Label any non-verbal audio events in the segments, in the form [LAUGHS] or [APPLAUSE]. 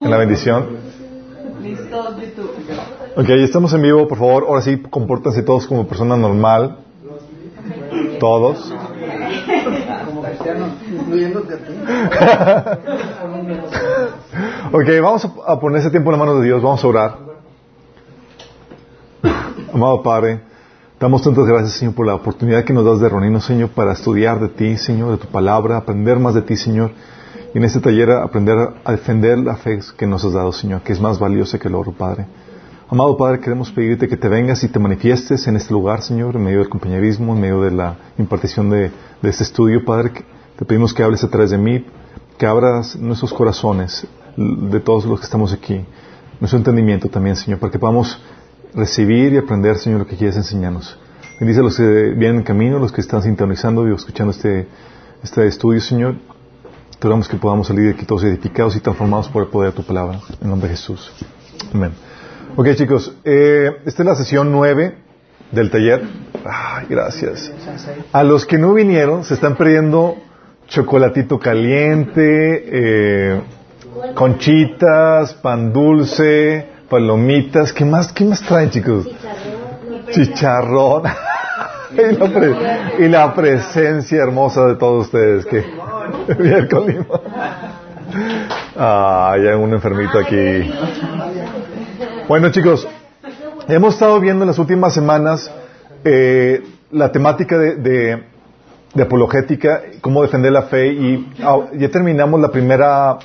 en la bendición. Ok, ya estamos en vivo, por favor. Ahora sí, compórtense todos como persona normal. Todos. como cristianos, incluyéndote a ti. Ok, vamos a- a poner ese tiempo en la mano de Dios. Vamos a orar. Amado Padre, damos tantas gracias, Señor, por la oportunidad que nos das de reunirnos, Señor, para estudiar de ti, Señor, de tu palabra, aprender más de ti, Señor. Y en este taller aprender a defender la fe que nos has dado, Señor, que es más valiosa que el oro, Padre. Amado Padre, queremos pedirte que te vengas y te manifiestes en este lugar, Señor, en medio del compañerismo, en medio de la impartición de, este estudio, Padre. Te pedimos que hables a través de mí, que abras nuestros corazones de todos los que estamos aquí, nuestro entendimiento también, Señor, para que podamos recibir y aprender, Señor, lo que quieres enseñarnos. Bendice a los que vienen en camino, los que están sintonizando y escuchando este, este estudio, Señor. Te oramos que podamos salir de aquí todos edificados y transformados por el poder de tu palabra. En nombre de Jesús. Amén. Ok, chicos, eh, esta es la sesión nueve del taller. Ay, gracias. A los que no vinieron, se están perdiendo chocolatito caliente, eh, conchitas, pan dulce, palomitas. ¿Qué más, qué más traen, chicos? Chicharrón. [LAUGHS] [LAUGHS] y, la presencia hermosa de todos ustedes. Que [LAUGHS] Bien con limón. Ah, hay un enfermito aquí. Bueno, chicos, hemos estado viendo en las últimas semanas eh, la temática de, de- de apologética, cómo defender la fe, y ya terminamos la primera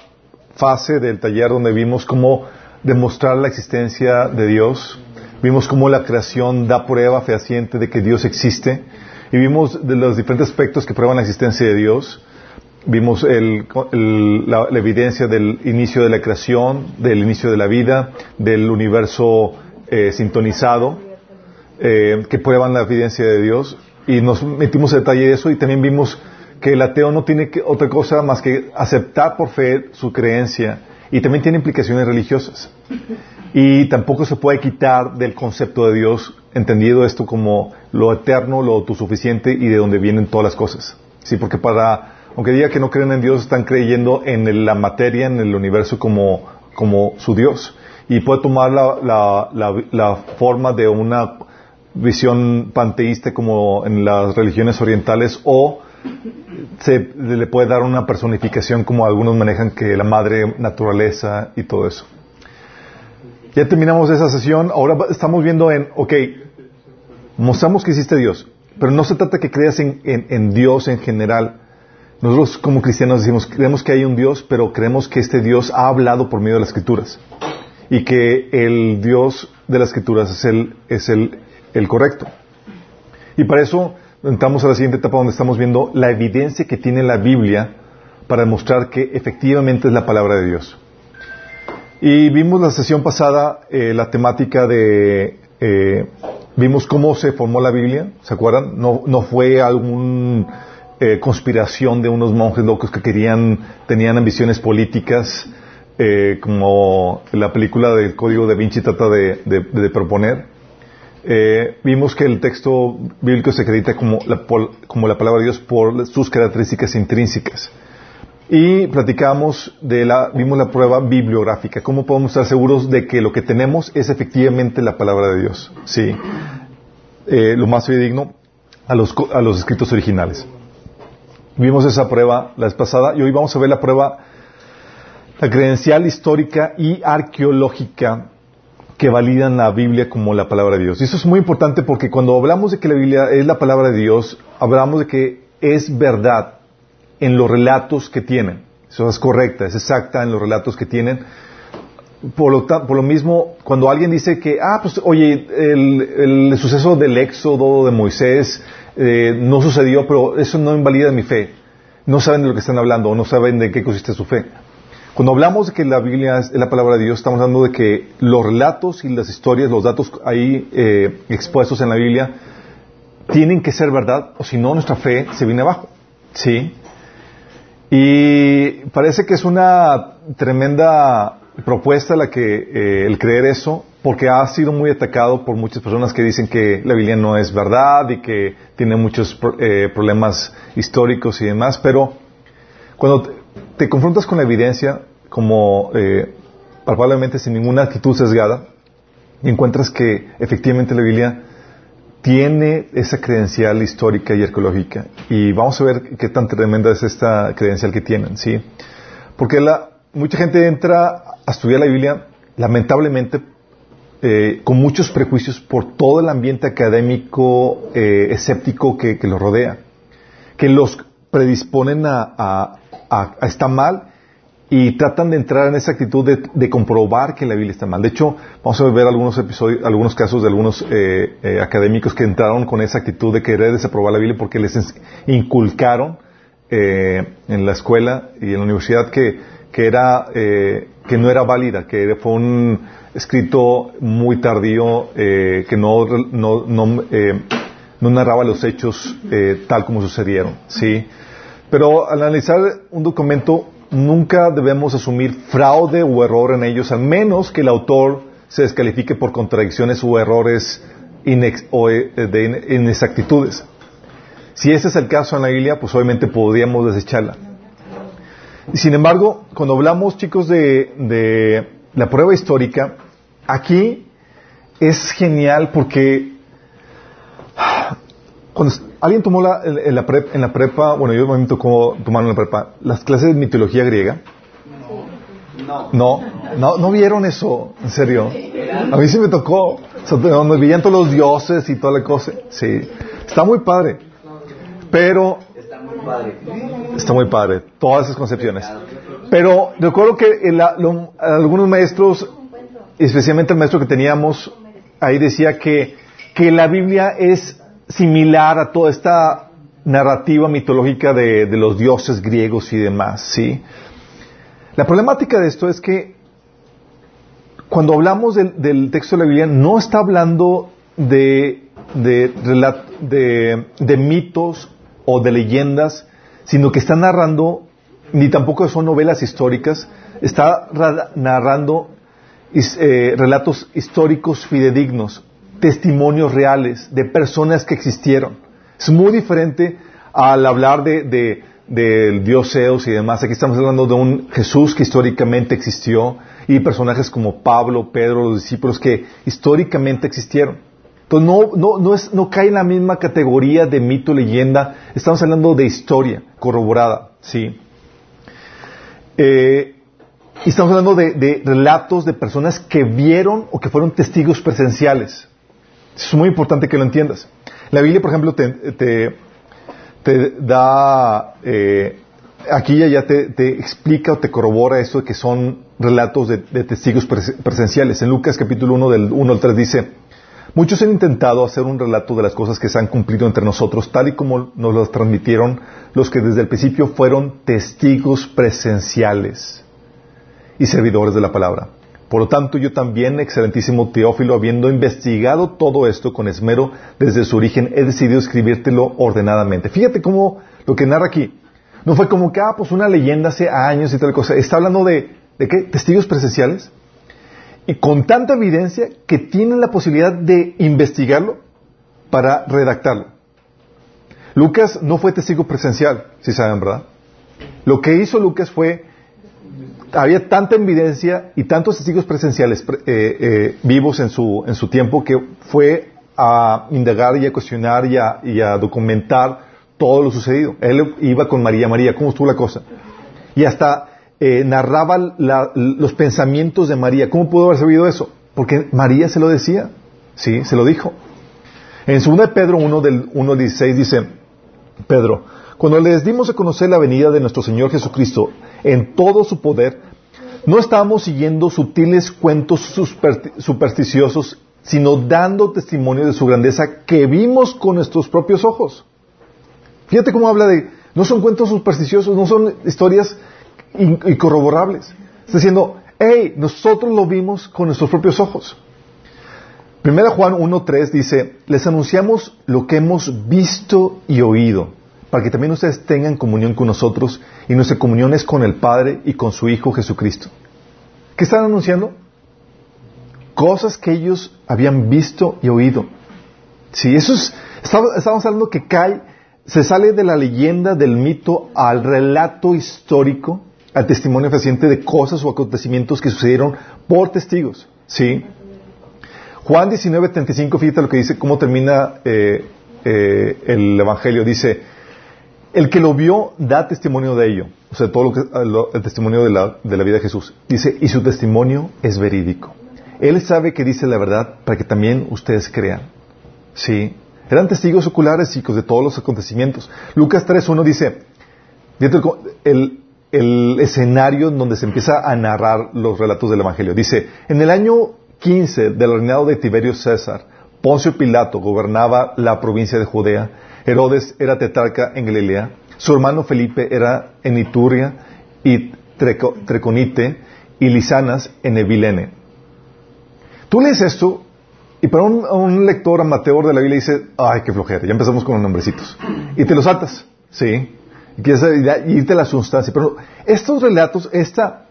fase del taller donde vimos cómo demostrar la existencia de Dios, vimos cómo la creación da prueba fehaciente de que Dios existe, y vimos los diferentes aspectos que prueban la existencia de Dios, vimos el- el- la, la evidencia del inicio de la creación, del inicio de la vida, del universo eh, sintonizado, eh, que prueban la evidencia de Dios, y nos metimos en detalle de eso, y también vimos que el ateo no tiene que- otra cosa más que aceptar por fe su creencia, y también tiene implicaciones religiosas. Y tampoco se puede quitar del concepto de Dios, entendido esto como lo eterno, lo autosuficiente y de donde vienen todas las cosas. Sí, porque para, aunque diga que no creen en Dios, están creyendo en la materia, en el universo como, como su Dios. Y puede tomar la, la- la- la forma de una visión panteísta como en las religiones orientales o se le puede dar una personificación como algunos manejan que la madre naturaleza y todo eso. Ya terminamos esa sesión, ahora estamos viendo en, ok, mostramos que existe Dios, pero no se trata que creas en, Dios en general. Nosotros como cristianos decimos, creemos que hay un Dios, pero creemos que este Dios ha hablado por medio de las escrituras y que el Dios de las escrituras es el, el correcto. Y para eso entramos a la siguiente etapa donde estamos viendo la evidencia que tiene la Biblia para demostrar que efectivamente es la palabra de Dios. Y vimos la sesión pasada eh, la temática de... eh, vimos cómo se formó la Biblia, ¿se acuerdan? No, no fue algún eh, conspiración de unos monjes locos que querían, tenían ambiciones políticas, eh, como la película del Código de Vinci trata de, proponer. Eh, vimos que el texto bíblico se acredita como la, como la palabra de Dios por sus características intrínsecas. Y platicamos de la, vimos la prueba bibliográfica, cómo podemos estar seguros de que lo que tenemos es efectivamente la palabra de Dios. Sí. Eh, lo más fidedigno a los, a los escritos originales. Vimos esa prueba la vez pasada y hoy vamos a ver la prueba, la credencial histórica y arqueológica que validan la Biblia como la palabra de Dios. Y eso es muy importante porque cuando hablamos de que la Biblia es la palabra de Dios, hablamos de que es verdad en los relatos que tienen. Eso es correcta, es exacta en los relatos que tienen. Por lo, por lo mismo, cuando alguien dice que, ah, pues, oye, el, el suceso del éxodo de Moisés eh, no sucedió, pero eso no invalida mi fe. No saben de lo que están hablando, o no saben de qué consiste su fe. Cuando hablamos de que la Biblia es la palabra de Dios, estamos hablando de que los relatos y las historias, los datos ahí eh, expuestos en la Biblia, tienen que ser verdad, o si no, nuestra fe se viene abajo. ¿Sí? Y parece que es una tremenda propuesta la que eh, el creer eso, porque ha sido muy atacado por muchas personas que dicen que la Biblia no es verdad y que tiene muchos eh, problemas históricos y demás, pero cuando te, confrontas con la evidencia, como eh, palpablemente sin ninguna actitud sesgada, y encuentras que efectivamente la Biblia tiene esa credencial histórica y arqueológica. Y vamos a ver qué tan tremenda es esta credencial que tienen, ¿sí? Porque la, mucha gente entra a estudiar la Biblia, lamentablemente, eh, con muchos prejuicios por todo el ambiente académico eh, escéptico que, los rodea, que los predisponen a, a, a, a estar mal y tratan de entrar en esa actitud de, de, comprobar que la Biblia está mal. De hecho, vamos a ver algunos episodios, algunos casos de algunos eh, eh, académicos que entraron con esa actitud de querer desaprobar la Biblia porque les inculcaron eh, en la escuela y en la universidad que, que era eh, que no era válida, que fue un escrito muy tardío, eh, que no, no, no, no narraba los hechos tal como sucedieron, ¿sí? Pero al analizar un documento nunca debemos asumir fraude o error en ellos, al menos que el autor se descalifique por contradicciones o errores inex o eh, de inexactitudes. Si ese es el caso en la Biblia, pues obviamente podríamos desecharla. Sin embargo, cuando hablamos, chicos, de la prueba histórica, aquí es genial porque cuando alguien tomó la, en, la prepa, en, la prepa, bueno, yo me tocó tomar en la prepa, las clases de mitología griega. No. No, no, no vieron eso, en serio. A mí sí me tocó, o sea, donde veían todos los dioses y toda la cosa. Sí, está muy padre. Pero Está muy padre. Está muy padre, todas esas concepciones. Pero recuerdo que el- lo- algunos maestros, especialmente el maestro que teníamos, ahí decía que, que la Biblia es similar a toda esta narrativa mitológica de, los dioses griegos y demás, ¿sí? La problemática de esto es que cuando hablamos del, texto de la Biblia no está hablando de, de, de, mitos o de leyendas, sino que está narrando, ni tampoco son novelas históricas, está ra- narrando eh, relatos históricos fidedignos, testimonios reales de personas que existieron. Es muy diferente al hablar de, de- del dios Zeus y demás. Aquí estamos hablando de un Jesús que históricamente existió y personajes como Pablo, Pedro, los discípulos que históricamente existieron. Entonces no, no, no, es, no cae en la misma categoría de mito, leyenda. Estamos hablando de historia corroborada, ¿sí? Eh, y estamos hablando de relatos de personas que vieron o que fueron testigos presenciales. Es muy importante que lo entiendas. La Biblia, por ejemplo, te, da, eh, aquí ya, ya te, explica o te corrobora eso de que son relatos de, testigos pres- presenciales. En Lucas capítulo 1 del 1 al 3 dice, muchos han intentado hacer un relato de las cosas que se han cumplido entre nosotros, tal y como nos las transmitieron los que desde el principio fueron testigos presenciales y servidores de la palabra. Por lo tanto, yo también, excelentísimo Teófilo, habiendo investigado todo esto con esmero desde su origen, he decidido escribírtelo ordenadamente. Fíjate cómo lo que narra aquí. No fue como que, ah, pues una leyenda hace años y tal cosa. Está hablando de, ¿de qué? Testigos presenciales. Y con tanta evidencia que tienen la posibilidad de investigarlo para redactarlo. Lucas no fue testigo presencial, si saben, ¿verdad? Lo que hizo Lucas fue había tanta evidencia y tantos testigos presenciales pre- eh, eh, vivos en su, en su tiempo que fue a indagar y a cuestionar y a, documentar todo lo sucedido. Él iba con María, María, ¿cómo estuvo la cosa? Y hasta eh, narraba la- los pensamientos de María. ¿Cómo pudo haber sabido eso? Porque María se lo decía, sí, se lo dijo. En 2 de Pedro 1 del 1 al 16 dice, Pedro, cuando les dimos a conocer la venida de nuestro Señor Jesucristo en todo su poder, no estábamos siguiendo sutiles cuentos supersti- supersticiosos, sino dando testimonio de su grandeza que vimos con nuestros propios ojos. Fíjate cómo habla de, no son cuentos supersticiosos, no son historias in- incorroborables. Está diciendo, hey, nosotros lo vimos con nuestros propios ojos. Primera Juan 1.3 dice, les anunciamos lo que hemos visto y oído, para que también ustedes tengan comunión con nosotros, y nuestra comunión es con el Padre y con su Hijo Jesucristo. ¿Qué están anunciando? Cosas que ellos habían visto y oído. Sí, eso es, estamos, hablando que cae, se sale de la leyenda, del mito, al relato histórico al testimonio fehaciente de cosas o acontecimientos que sucedieron por testigos. ¿Sí? Juan 19, 35, fíjate lo que dice, cómo termina eh, eh, el Evangelio. Dice, el que lo vio da testimonio de ello. O sea, todo lo que, el testimonio de la, de la vida de Jesús. Dice, y su testimonio es verídico. Él sabe que dice la verdad para que también ustedes crean. ¿Sí? Eran testigos oculares, chicos, de todos los acontecimientos. Lucas 3.1 dice, el, el escenario en donde se empieza a narrar los relatos del Evangelio. Dice, en el año 15 del reinado de Tiberio César, Poncio Pilato gobernaba la provincia de Judea, Herodes era tetrarca en Galilea, su hermano Felipe era en Ituria y Treconite y Lisanas en Evilene. Tú lees esto y para un, lector amateur de la Biblia dice, ay, qué flojera, ya empezamos con los nombrecitos. Y te los atas, ¿sí? Y quieres irte a la sustancia. Pero estos relatos, esta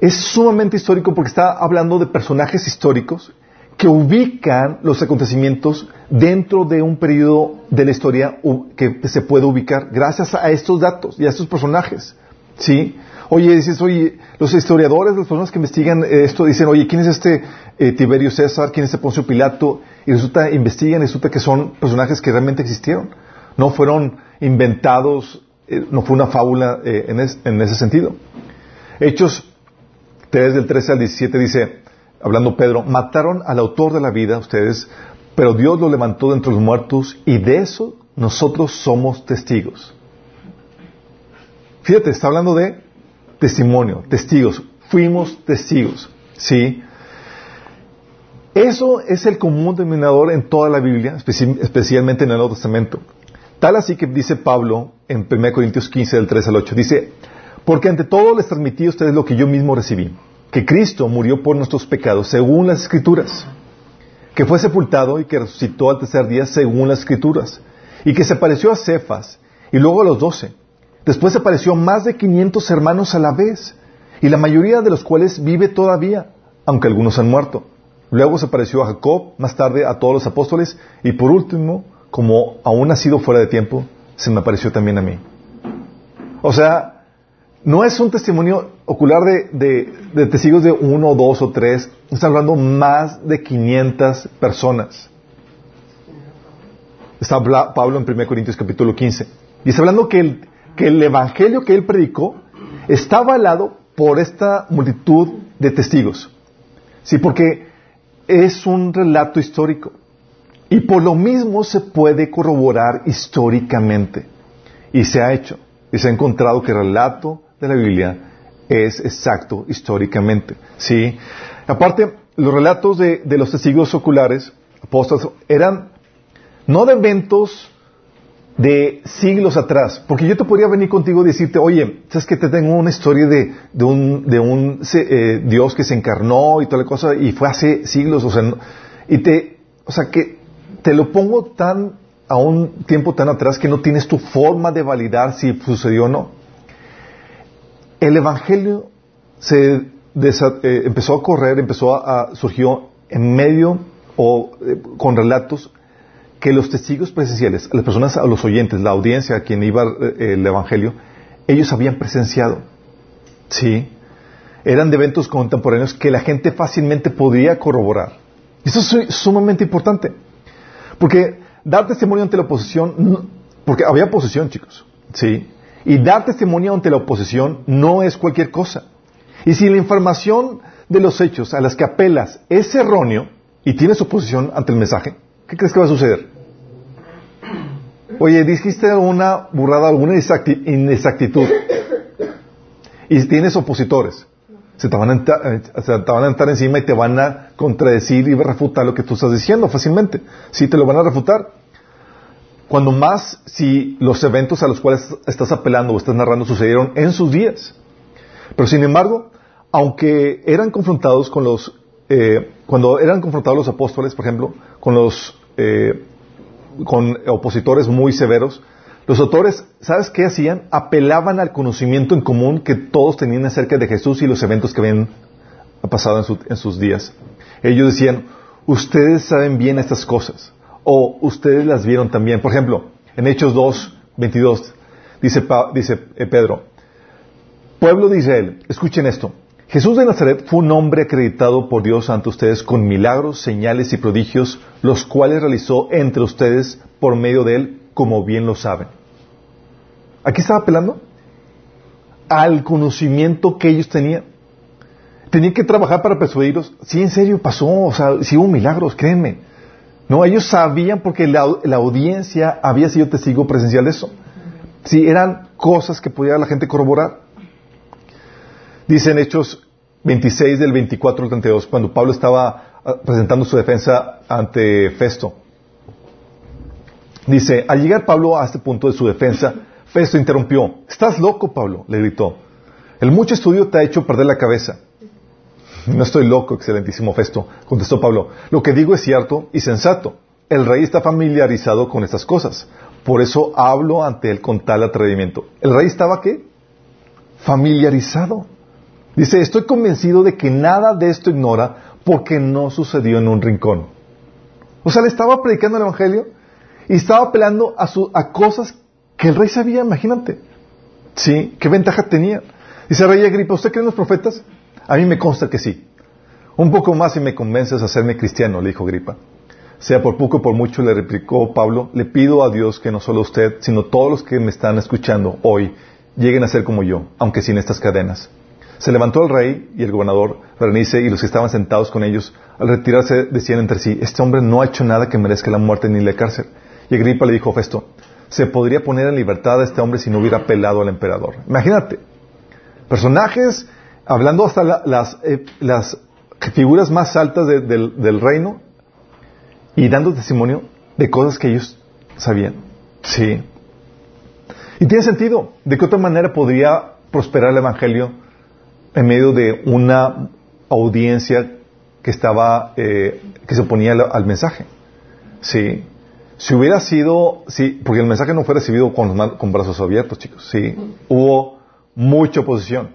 es sumamente histórico porque está hablando de personajes históricos que ubican los acontecimientos dentro de un periodo de la historia que se puede ubicar gracias a estos datos y a estos personajes. ¿Sí? Oye, dices, oye, los historiadores, las personas que investigan esto, dicen, oye, ¿quién es este eh, Tiberio César? ¿Quién es este Poncio Pilato? Y resulta, investigan resulta que son personajes que realmente existieron. No fueron inventados, eh, no fue una fábula eh, en, en, ese sentido. Hechos 3 del 13 al 17 dice, hablando Pedro, mataron al autor de la vida, ustedes, pero Dios lo levantó de entre los muertos y de eso nosotros somos testigos. Fíjate, está hablando de testimonio, testigos. Fuimos testigos. ¿Sí? Eso es el común denominador en toda la Biblia, especialmente en el Nuevo Testamento. Tal así que dice Pablo en 1 Corintios 15, del 3 al 8, dice, porque ante todo les transmití a ustedes lo que yo mismo recibí, que Cristo murió por nuestros pecados según las Escrituras, que fue sepultado y que resucitó al tercer día según las Escrituras, y que se pareció a Cefas y luego a los doce. Después apareció más de 500 hermanos a la vez, y la mayoría de los cuales vive todavía, aunque algunos han muerto. Luego se apareció a Jacob, más tarde a todos los apóstoles, y por último, como aún ha sido fuera de tiempo, se me apareció también a mí. O sea, no es un testimonio ocular de, testigos de uno, dos o tres, está hablando más de 500 personas. Está Pablo en 1 Corintios capítulo 15. Y está hablando que el, que el evangelio que él predicó está avalado por esta multitud de testigos. Sí, porque es un relato histórico. Y por lo mismo se puede corroborar históricamente. Y se ha hecho. Y se ha encontrado que el relato de la Biblia es exacto históricamente. ¿Sí? Aparte, los relatos de, los testigos oculares, apóstoles, eran no de eventos de siglos atrás. Porque yo te podría venir contigo y decirte, oye, ¿sabes que te tengo una historia de, de un, de un eh, Dios que se encarnó y toda la cosa y fue hace siglos? O sea, y te, o sea, que te lo pongo tan, a un tiempo tan atrás que no tienes tu forma de validar si sucedió o no. El Evangelio se eh, empezó a correr, empezó a, surgió en medio o eh, con relatos que los testigos presenciales, las personas, los oyentes, la audiencia a quien iba eh, el Evangelio, ellos habían presenciado. Sí. Eran eventos contemporáneos que la gente fácilmente podía corroborar. Y eso es sumamente importante. Porque dar testimonio ante la oposición, porque había oposición, chicos. Sí. Y dar testimonio ante la oposición no es cualquier cosa. Y si la información de los hechos a las que apelas es erróneo y tienes oposición ante el mensaje, ¿qué crees que va a suceder? Oye, dijiste una burrada, alguna inexactitud. Y tienes opositores. Se te, van a entrar, eh, se te van a entrar encima y te van a contradecir y refutar lo que tú estás diciendo fácilmente. Sí, te lo van a refutar. Cuando más si los eventos a los cuales estás apelando o estás narrando sucedieron en sus días. Pero sin embargo, aunque eran confrontados con los, eh, cuando eran confrontados los apóstoles, por ejemplo, con los eh, con opositores muy severos, los autores, ¿sabes qué hacían? Apelaban al conocimiento en común que todos tenían acerca de Jesús y los eventos que habían pasado en, sus días. Ellos decían, ustedes saben bien estas cosas, o ustedes las vieron también. Por ejemplo, en Hechos 2, 22, dice, eh, Pedro, pueblo de Israel, escuchen esto. Jesús de Nazaret fue un hombre acreditado por Dios ante ustedes con milagros, señales y prodigios, los cuales realizó entre ustedes por medio de él, como bien lo saben. Aquí estaba apelando al conocimiento que ellos tenían. Tenían que trabajar para persuadirlos. Sí, en serio pasó, o sea, sí hubo milagros, créanme. No, ellos sabían porque la, la audiencia había sido testigo presencial de eso. Sí, eran cosas que podía la gente corroborar. Dice en Hechos 26 del 24 al 32, cuando Pablo estaba ah, presentando su defensa ante Festo. Dice, al llegar Pablo a este punto de su defensa, Festo interrumpió. ¿Estás loco, Pablo? le gritó. El mucho estudio te ha hecho perder la cabeza. [LAUGHS] No estoy loco, excelentísimo Festo, contestó Pablo. Lo que digo es cierto y sensato. El rey está familiarizado con estas cosas. Por eso hablo ante él con tal atrevimiento. ¿El rey estaba qué? Familiarizado. Dice, estoy convencido de que nada de esto ignora porque no sucedió en un rincón. O sea, le estaba predicando el Evangelio y estaba apelando a, su, a cosas que el rey sabía, imagínate. ¿Sí? ¿Qué ventaja tenía? Dice Rey Agripa, ¿usted cree en los profetas? A mí me consta que sí. Un poco más y me convences a hacerme cristiano, le dijo Agripa. Sea por poco o por mucho, le replicó Pablo, le pido a Dios que no solo usted, sino todos los que me están escuchando hoy lleguen a ser como yo, aunque sin estas cadenas. Se levantó el rey y el gobernador Berenice y los que estaban sentados con ellos, al retirarse decían entre sí, este hombre no ha hecho nada que merezca la muerte ni la cárcel. Y Agripa le dijo a Festo, se podría poner en libertad a este hombre si no hubiera apelado al emperador. Imagínate, personajes hablando hasta las, eh, las figuras más altas del, del reino y dando testimonio de cosas que ellos sabían. Sí. Y tiene sentido. ¿De qué otra manera podría prosperar el Evangelio en medio de una audiencia que estaba, eh, que se oponía al, mensaje. Sí. Si hubiera sido, sí, porque el mensaje no fue recibido con, con brazos abiertos, chicos, sí. Hubo mucha oposición.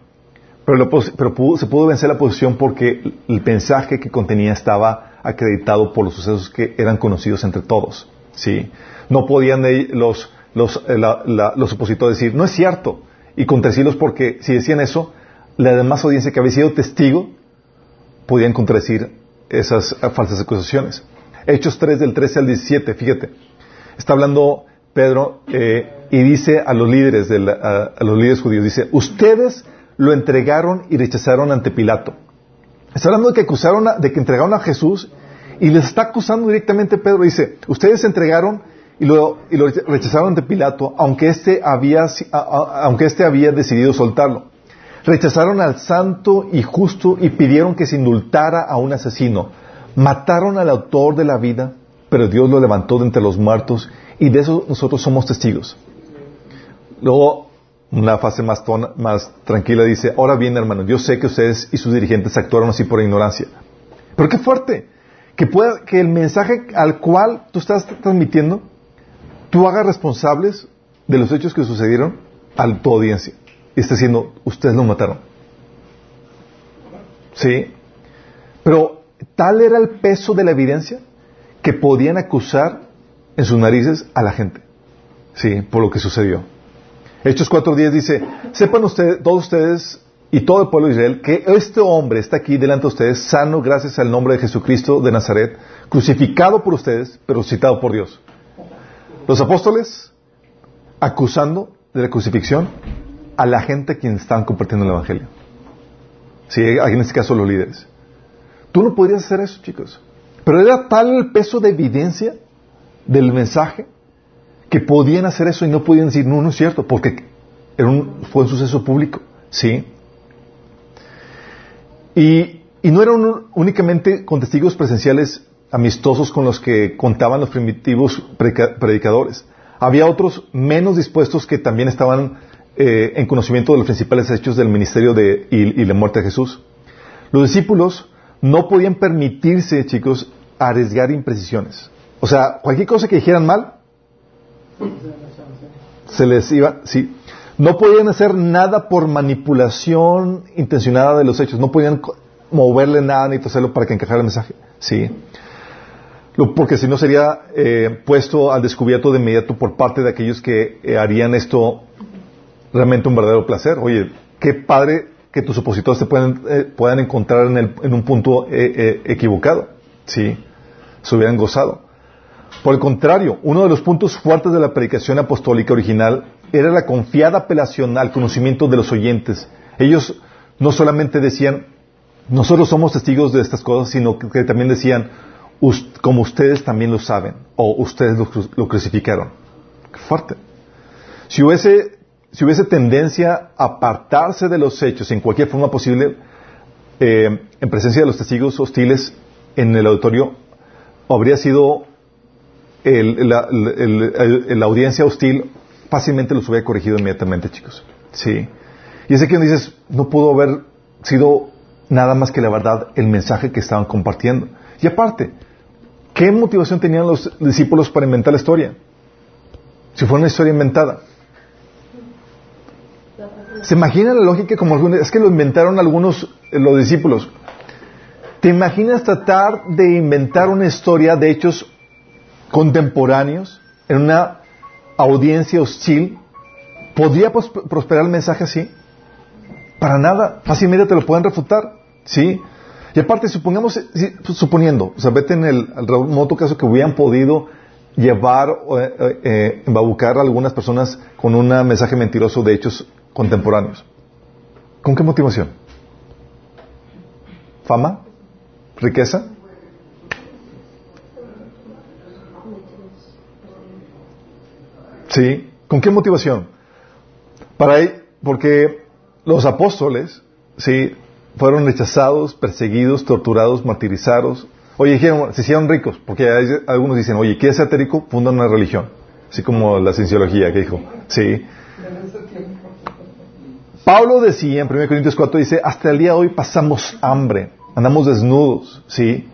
Pero, pero se pudo vencer la oposición porque el mensaje que contenía estaba acreditado por los sucesos que eran conocidos entre todos. ¿sí? No podían los, los, eh, los opositores decir, no es cierto, y contradecirlos porque si decían eso, la demás audiencia que había sido testigo podían contradecir esas falsas acusaciones. Hechos 3 del 13 al 17, fíjate. Está hablando Pedro eh, y dice a los líderes a, los líderes judíos, dice, ustedes lo entregaron y rechazaron ante Pilato. Está hablando de que acusaron de que entregaron a Jesús y les está acusando directamente Pedro. Dice, ustedes entregaron y lo, rechazaron ante Pilato, aunque este había, aunque este había decidido soltarlo. Rechazaron al santo y justo y pidieron que se indultara a un asesino. Mataron al autor de la vida, pero Dios lo levantó de entre los muertos y de eso nosotros somos testigos. Luego, una fase más, más tranquila dice, ahora bien hermano, yo sé que ustedes y sus dirigentes actuaron así por ignorancia. Pero qué fuerte, que, pueda, que el mensaje al cual tú estás transmitiendo, tú hagas responsables de los hechos que sucedieron a tu audiencia y está diciendo, ustedes lo mataron. ¿Sí? Pero tal era el peso de la evidencia que podían acusar en sus narices a la gente. ¿Sí? Por lo que sucedió. Hechos 4.10 dice, sepan ustedes, todos ustedes y todo el pueblo de Israel que este hombre está aquí delante de ustedes, sano gracias al nombre de Jesucristo de Nazaret, crucificado por ustedes, pero citado por Dios. Los apóstoles acusando de la crucifixión a la gente a quien están compartiendo el Evangelio. Sí, en este caso los líderes. Tú no podrías hacer eso, chicos. Pero era tal el peso de evidencia del mensaje que podían hacer eso y no podían decir, no, no es cierto, porque era un, fue un suceso público. ¿Sí? Y, y no eran únicamente con testigos presenciales amistosos con los que contaban los primitivos predicadores. Había otros menos dispuestos que también estaban eh, en conocimiento de los principales hechos del ministerio de, y, la muerte de Jesús. Los discípulos no podían permitirse, chicos, arriesgar imprecisiones. O sea, cualquier cosa que dijeran mal, se les iba, sí. No podían hacer nada por manipulación intencionada de los hechos. No podían moverle nada ni hacerlo para que encajara el mensaje. Sí. Porque si no sería eh, puesto al descubierto de inmediato por parte de aquellos que eh, harían esto realmente un verdadero placer. Oye, qué padre que tus opositores te puedan, eh, puedan encontrar en, el- en un punto eh, eh, equivocado. Sí, se hubieran gozado. Por el contrario, uno de los puntos fuertes de la predicación apostólica original era la confiada apelación al conocimiento de los oyentes. Ellos no solamente decían, nosotros somos testigos de estas cosas, sino que, también decían, "Us- como ustedes también lo saben, o ustedes lo, cru- lo crucificaron. Qué fuerte. Si hubiese, si hubiese tendencia a apartarse de los hechos en cualquier forma posible, eh, en presencia de los testigos hostiles en el auditorio, habría sido el- la, audiencia hostil, fácilmente los hubiera corregido inmediatamente, chicos. Sí. Y es aquí donde dices, no pudo haber sido nada más que la verdad el mensaje que estaban compartiendo. Y aparte, ¿qué motivación tenían los discípulos para inventar la historia? Si fue una historia inventada. ¿Se imagina la lógica como algunos, es que lo inventaron algunos, eh, los discípulos? ¿Te imaginas tratar de inventar una historia de hechos contemporáneos en una audiencia hostil? ¿Podría pros- prosperar el mensaje así? Para nada. Fácilmente te lo pueden refutar. ¿Sí? Y aparte, supongamos, suponiendo, o sea, vete en el remoto caso que hubieran podido llevar o eh, eh, embabucar a algunas personas con un mensaje mentiroso de hechos contemporáneos. ¿Con qué motivación? ¿Fama? ¿Riqueza? ¿Sí? ¿Con qué motivación? Para porque los apóstoles, sí, fueron rechazados, perseguidos, torturados, martirizados. Oye, dijeron, se hicieron ricos, porque algunos dicen, oye, ¿quieres ser rico? Funda una religión. Así como la cienciología que dijo. Sí. Pablo decía en 1 Corintios 4, dice, hasta el día de hoy pasamos hambre, andamos desnudos, ¿sí?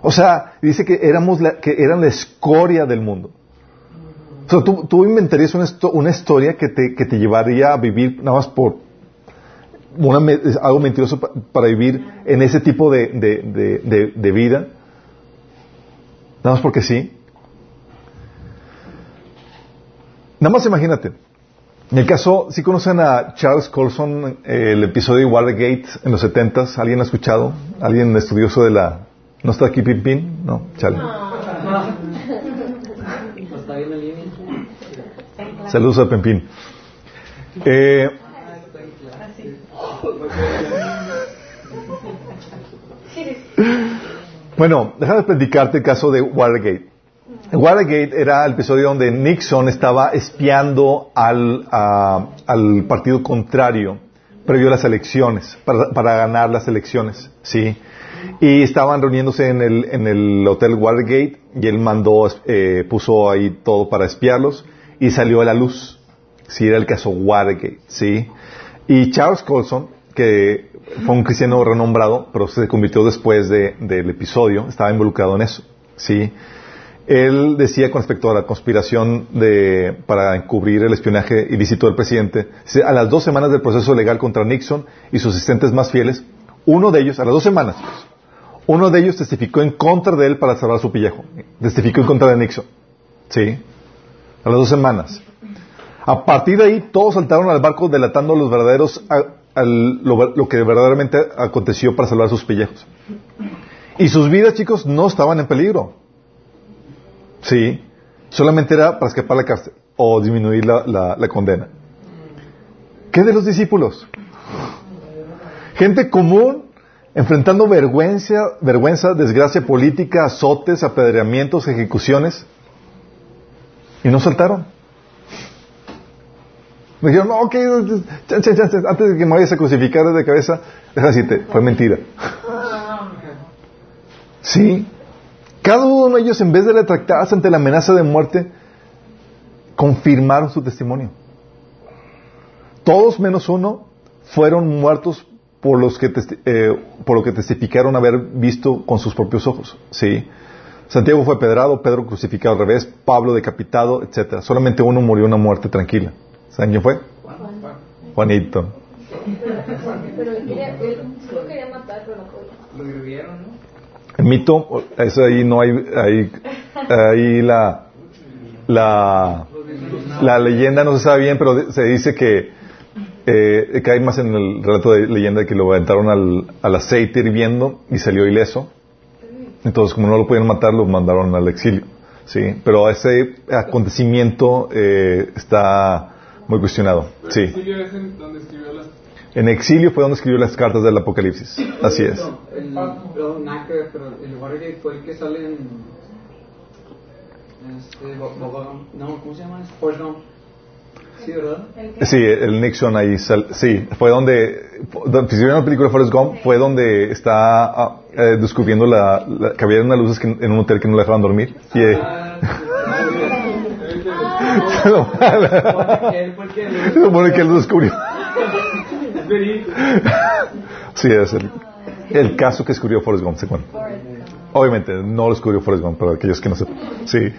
O sea, dice que éramos la, que eran la escoria del mundo. O sea, tú, tú inventarías una, una historia que te, que te llevaría a vivir nada más por una me- algo mentiroso pa- para vivir en ese tipo de, de, de- de- de vida. Nada más porque sí. Nada más imagínate. En el caso, si conocen a Charles Colson, eh, el episodio de Watergate en los 70s, ¿alguien ha escuchado? ¿Alguien estudioso de la... ¿No está aquí Pimpín? No, Charlie. [LAUGHS] Está bien en línea. Saludos a Pimpín. Eh, bueno, déjame platicarte el caso de Watergate. Watergate era el episodio donde Nixon estaba espiando al, al partido contrario previo a las elecciones, para, para ganar las elecciones, ¿sí? Y estaban reuniéndose en el, en el Hotel Watergate y él mandó, eh, puso ahí todo para espiarlos y salió a la luz. Sí, era el caso Watergate, ¿sí? Y Charles Colson, que fue un cristiano renombrado, pero se convirtió después de- del episodio, estaba involucrado en eso, ¿sí? Él decía con respecto a la conspiración de, para encubrir el espionaje ilícito del presidente, a las dos semanas del proceso legal contra Nixon y sus asistentes más fieles, uno de ellos, a las dos semanas, uno de ellos testificó en contra de él para salvar su pellejo. Testificó en contra de Nixon. ¿Sí? A las dos semanas. A partir de ahí, todos saltaron al barco delatando los verdaderos, a- lo, lo que verdaderamente aconteció para salvar sus pellejos. Y sus vidas, chicos, no estaban en peligro. Sí. Solamente era para escapar la cárcel o disminuir la, la- la condena. ¿Qué de los discípulos? Gente común enfrentando vergüenza, vergüenza, desgracia política, azotes, apedreamientos, ejecuciones. Y no saltaron. Me dijeron, no, ok, antes de que me vayas a crucificar de cabeza, déjame decirte, fue mentira. Sí. Cada uno de ellos, en vez de retractarse ante la amenaza de muerte, confirmaron su testimonio. Todos menos uno fueron muertos por, los que eh, por lo que testificaron haber visto con sus propios ojos. Sí. Santiago fue pedrado, Pedro crucificado al revés, Pablo decapitado, etcétera. Solamente uno murió una muerte tranquila. ¿Saben quién fue? Juanito. Pero él quería, no. Lo. El mito, eso ahí no hay, ahí, ahí la, la, la leyenda no se sabe bien, pero se dice que Eh, cae más en el relato de leyenda que lo aventaron al, al aceite hirviendo y salió ileso. Entonces, como no lo podían matar, lo mandaron al exilio. Sí, pero ese acontecimiento eh, está muy cuestionado. Pero Sí. el exilio es en donde escribió las... En exilio fue donde escribió las cartas del Apocalipsis. Así es. No, el, nada que ver, pero el fue el que sale en. Este, no, ¿cómo se llama? Forrest. Sí, ¿verdad? Sí, el Nixon ahí, sal- sí, fue donde, si vieron la película Forrest Gump, fue donde está ah, eh, descubriendo la, la- que había unas luces que- en un hotel que no le dejaban dormir. Y, eh, se [LAUGHS] supone que él lo descubrió. Sí, es el, el caso que descubrió Forrest Gump, ¿se? Obviamente, no lo descubrió Forrest Gump, para aquellos que no sepan. Sí.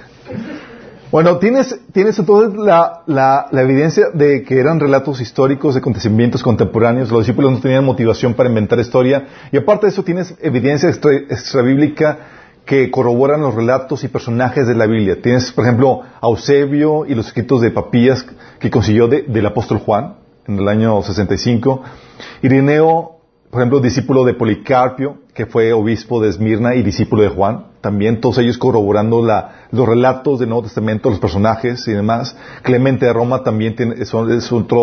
Bueno, tienes, tienes entonces la, la, la evidencia de que eran relatos históricos de acontecimientos contemporáneos. Los discípulos no tenían motivación para inventar historia. Y aparte de eso, tienes evidencia extra, extrabíblica que corroboran los relatos y personajes de la Biblia. Tienes, por ejemplo, a Eusebio y los escritos de Papías que consiguió de- del apóstol Juan en el año 65. Irineo, por ejemplo, discípulo de Policarpio, que fue obispo de Esmirna y discípulo de Juan. También todos ellos corroborando la- los relatos del Nuevo Testamento, los personajes y demás. Clemente de Roma también tiene, es, es otra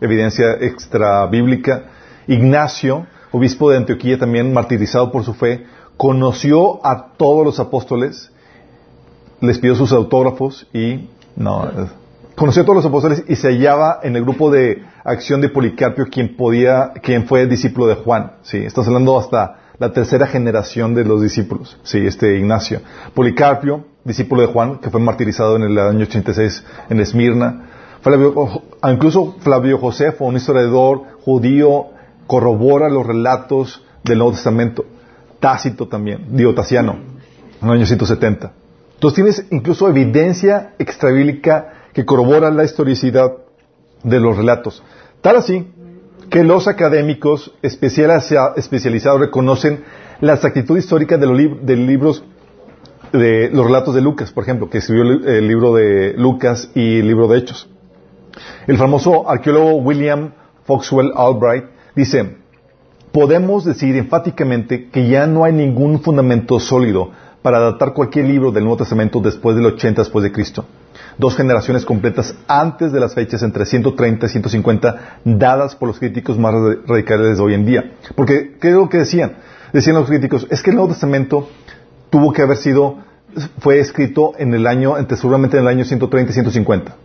evidencia extra bíblica. Ignacio, obispo de Antioquía, también martirizado por su fe, conoció a todos los apóstoles, les pidió sus autógrafos y no, conoció a todos los apóstoles y se hallaba en el grupo de acción de Policarpio, quien podía, quien fue discípulo de Juan. Sí, estás hablando hasta la tercera generación de los discípulos. Sí, este Ignacio. Policarpio, discípulo de Juan, que fue martirizado en el año 86 en Esmirna. Flavio, incluso Flavio Josefo, un historiador judío, corrobora los relatos del Nuevo Testamento. Tácito también, Diotasiano, en el año 170. Entonces tienes incluso evidencia extrabíblica que corrobora la historicidad de los relatos. Tal así que los académicos especializa- especializados reconocen la exactitud histórica de los, de libros de los relatos de Lucas, por ejemplo, que escribió el libro de Lucas y el libro de Hechos. El famoso arqueólogo William Foxwell Albright dice, podemos decir enfáticamente que ya no hay ningún fundamento sólido para adaptar cualquier libro del Nuevo Testamento después del 80 después de Cristo. Dos generaciones completas antes de las fechas entre 130 y 150 dadas por los críticos más ra- radicales de hoy en día. Porque, ¿qué es lo que decían? Decían los críticos, es que el Nuevo Testamento tuvo que haber sido, fue escrito en el año, entre seguramente en el año 130 y 150.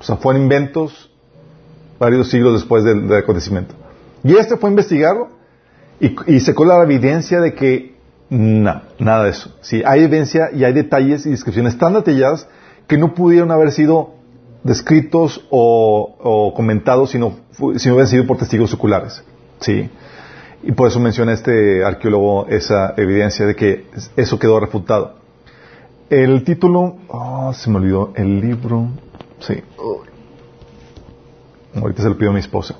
O sea, fueron inventos varios siglos después del, del acontecimiento. Y este fue a investigarlo y, y sacó la evidencia de que no, nada de eso. Sí, hay evidencia y hay detalles y descripciones tan detalladas que no pudieron haber sido descritos o, comentados si no, si hubieran sido por testigos oculares. Sí. Y por eso menciona este arqueólogo esa evidencia de que eso quedó refutado. El título, ah, se me olvidó, el libro, sí. Ahorita se lo pido a mi esposa.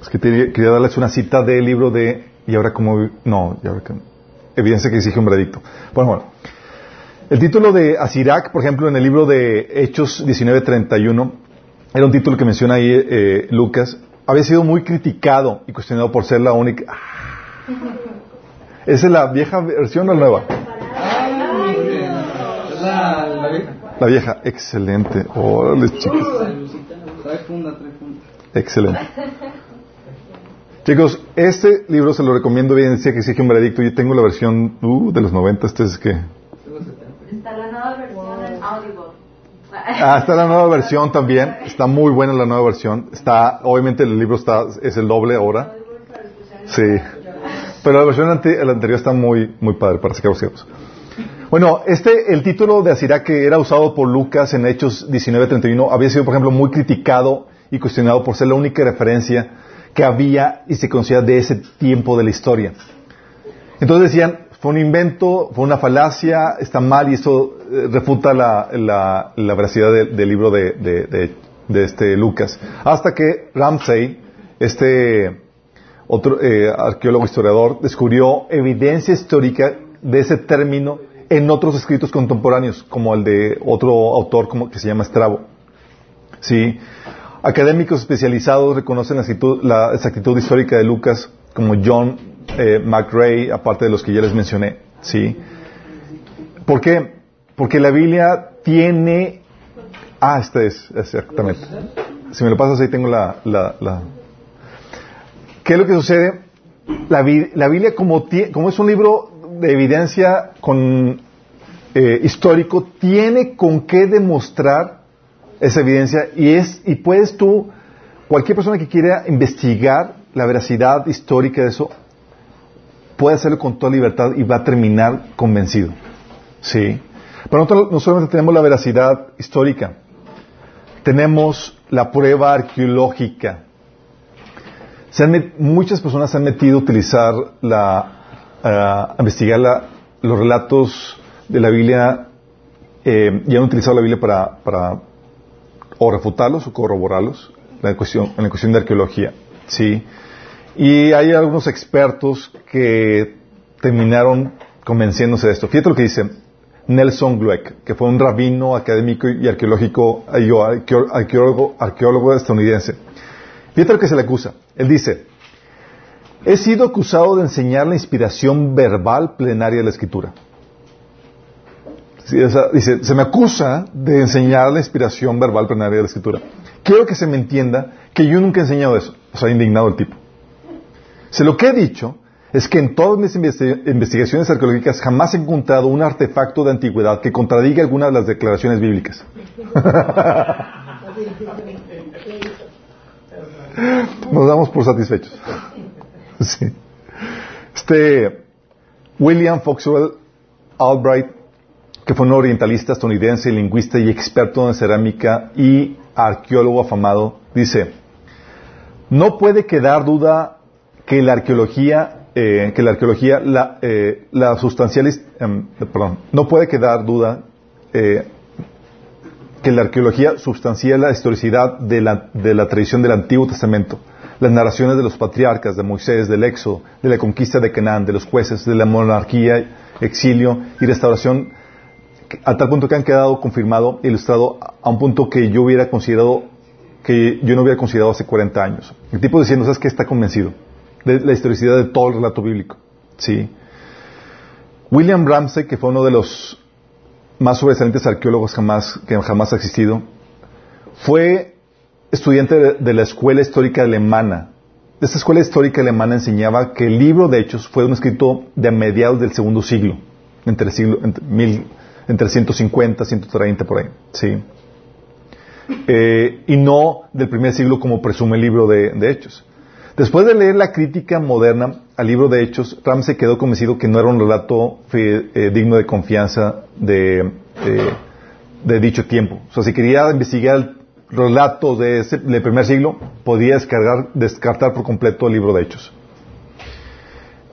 Es que quería darles una cita del libro de, y ahora como, no, y ahora evidencia que exige un veredicto. Bueno, bueno. El título de Asirak, por ejemplo, en el libro de Hechos 1931, era un título que menciona ahí eh, Lucas, había sido muy criticado y cuestionado por ser la única. Ah. ¿Esa es la vieja versión o la nueva? La, vieja. Excelente. Órale, chicos. Excelente. Chicos, este libro se lo recomiendo, evidencia que exige un veredicto. Yo tengo la versión uh, de los 90, este es que... Está la nueva versión en Audible. Ah, está la nueva versión también. Está muy buena la nueva versión. Está, obviamente el libro está, es el doble ahora. Sí. Pero la versión ante- la anterior está muy, muy padre para sacar los ciegos. Bueno, este, el título de Asirá que era usado por Lucas en Hechos 19.31 había sido, por ejemplo, muy criticado y cuestionado por ser la única referencia que había y se conocía de ese tiempo de la historia. Entonces decían, fue un invento, fue una falacia, está mal y eso eh, refuta la, la, veracidad de- del libro de- de este Lucas. Hasta que Ramsey, este otro eh, arqueólogo historiador, descubrió evidencia histórica de ese término en otros escritos contemporáneos, como el de otro autor como que se llama Estrabo. Sí. Académicos especializados reconocen la exactitud, la exactitud histórica de Lucas, como John eh, McRae, aparte de los que ya les mencioné. ¿sí? ¿Por qué? Porque la Biblia tiene... Ah, este es, exactamente. Si me lo pasas ahí tengo la... la, la... ¿Qué es lo que sucede? La, la Biblia como, como es un libro de evidencia con, eh, histórico, tiene con qué demostrar esa evidencia y es y puedes tú cualquier persona que quiera investigar la veracidad histórica de eso puede hacerlo con toda libertad y va a terminar convencido. Sí. Pero nosotros no solamente tenemos la veracidad histórica tenemos la prueba arqueológica. Se han met- muchas personas se han metido a utilizar la a investigar la- los relatos de la Biblia eh, y han utilizado la Biblia para, para o refutarlos o corroborarlos en la cuestión, en la cuestión de arqueología. ¿sí? Y hay algunos expertos que terminaron convenciéndose de esto. Fíjate lo que dice Nelson Glueck, que fue un rabino académico y arqueológico, arqueo- arqueólogo, arqueólogo estadounidense. Fíjate lo que se le acusa. Él dice, he sido acusado de enseñar la inspiración verbal plenaria de la escritura. Dice, se me acusa de enseñar la inspiración verbal plenaria de la escritura. Quiero que se me entienda que yo nunca he enseñado eso. O sea, indignado el tipo. Lo que he dicho es que en todas mis investi- investigaciones arqueológicas jamás he encontrado un artefacto de antigüedad que contradiga alguna de las declaraciones bíblicas. [LAUGHS] Nos damos por satisfechos. Este William Foxwell Albright, que fue un orientalista estadounidense, lingüista y experto en cerámica y arqueólogo afamado, dice: No puede quedar duda que la arqueología, eh, que la arqueología, la, eh, sustancial, em, perdón, no puede quedar duda eh, que la arqueología sustancia la historicidad de la, de la tradición del Antiguo Testamento, las narraciones de los patriarcas, de Moisés, del Éxodo, de la conquista de Canaán, de los jueces, de la monarquía, exilio y restauración, a tal punto que han quedado confirmado ilustrado a un punto que yo hubiera considerado, que yo no hubiera considerado hace 40 años. El tipo diciendo, ¿sabes qué? Está convencido de la historicidad de todo el relato bíblico. Sí. William Ramsey, que fue uno de los más sobresalientes arqueólogos que jamás ha existido, fue estudiante de, la Escuela Histórica Alemana. Esta Escuela Histórica Alemana enseñaba que el libro de Hechos fue un escrito de mediados del segundo siglo, entre, siglo, entre, mil, entre 150, 130 por ahí, sí. Eh, y no del primer siglo como presume el libro de, Hechos. Después de leer la crítica moderna al libro de Hechos, Ramsey quedó convencido que no era un relato fe- eh, digno de confianza de, eh, de dicho tiempo. O sea, si quería investigar relatos de ese, del primer siglo, podía descargar, descartar por completo el libro de Hechos.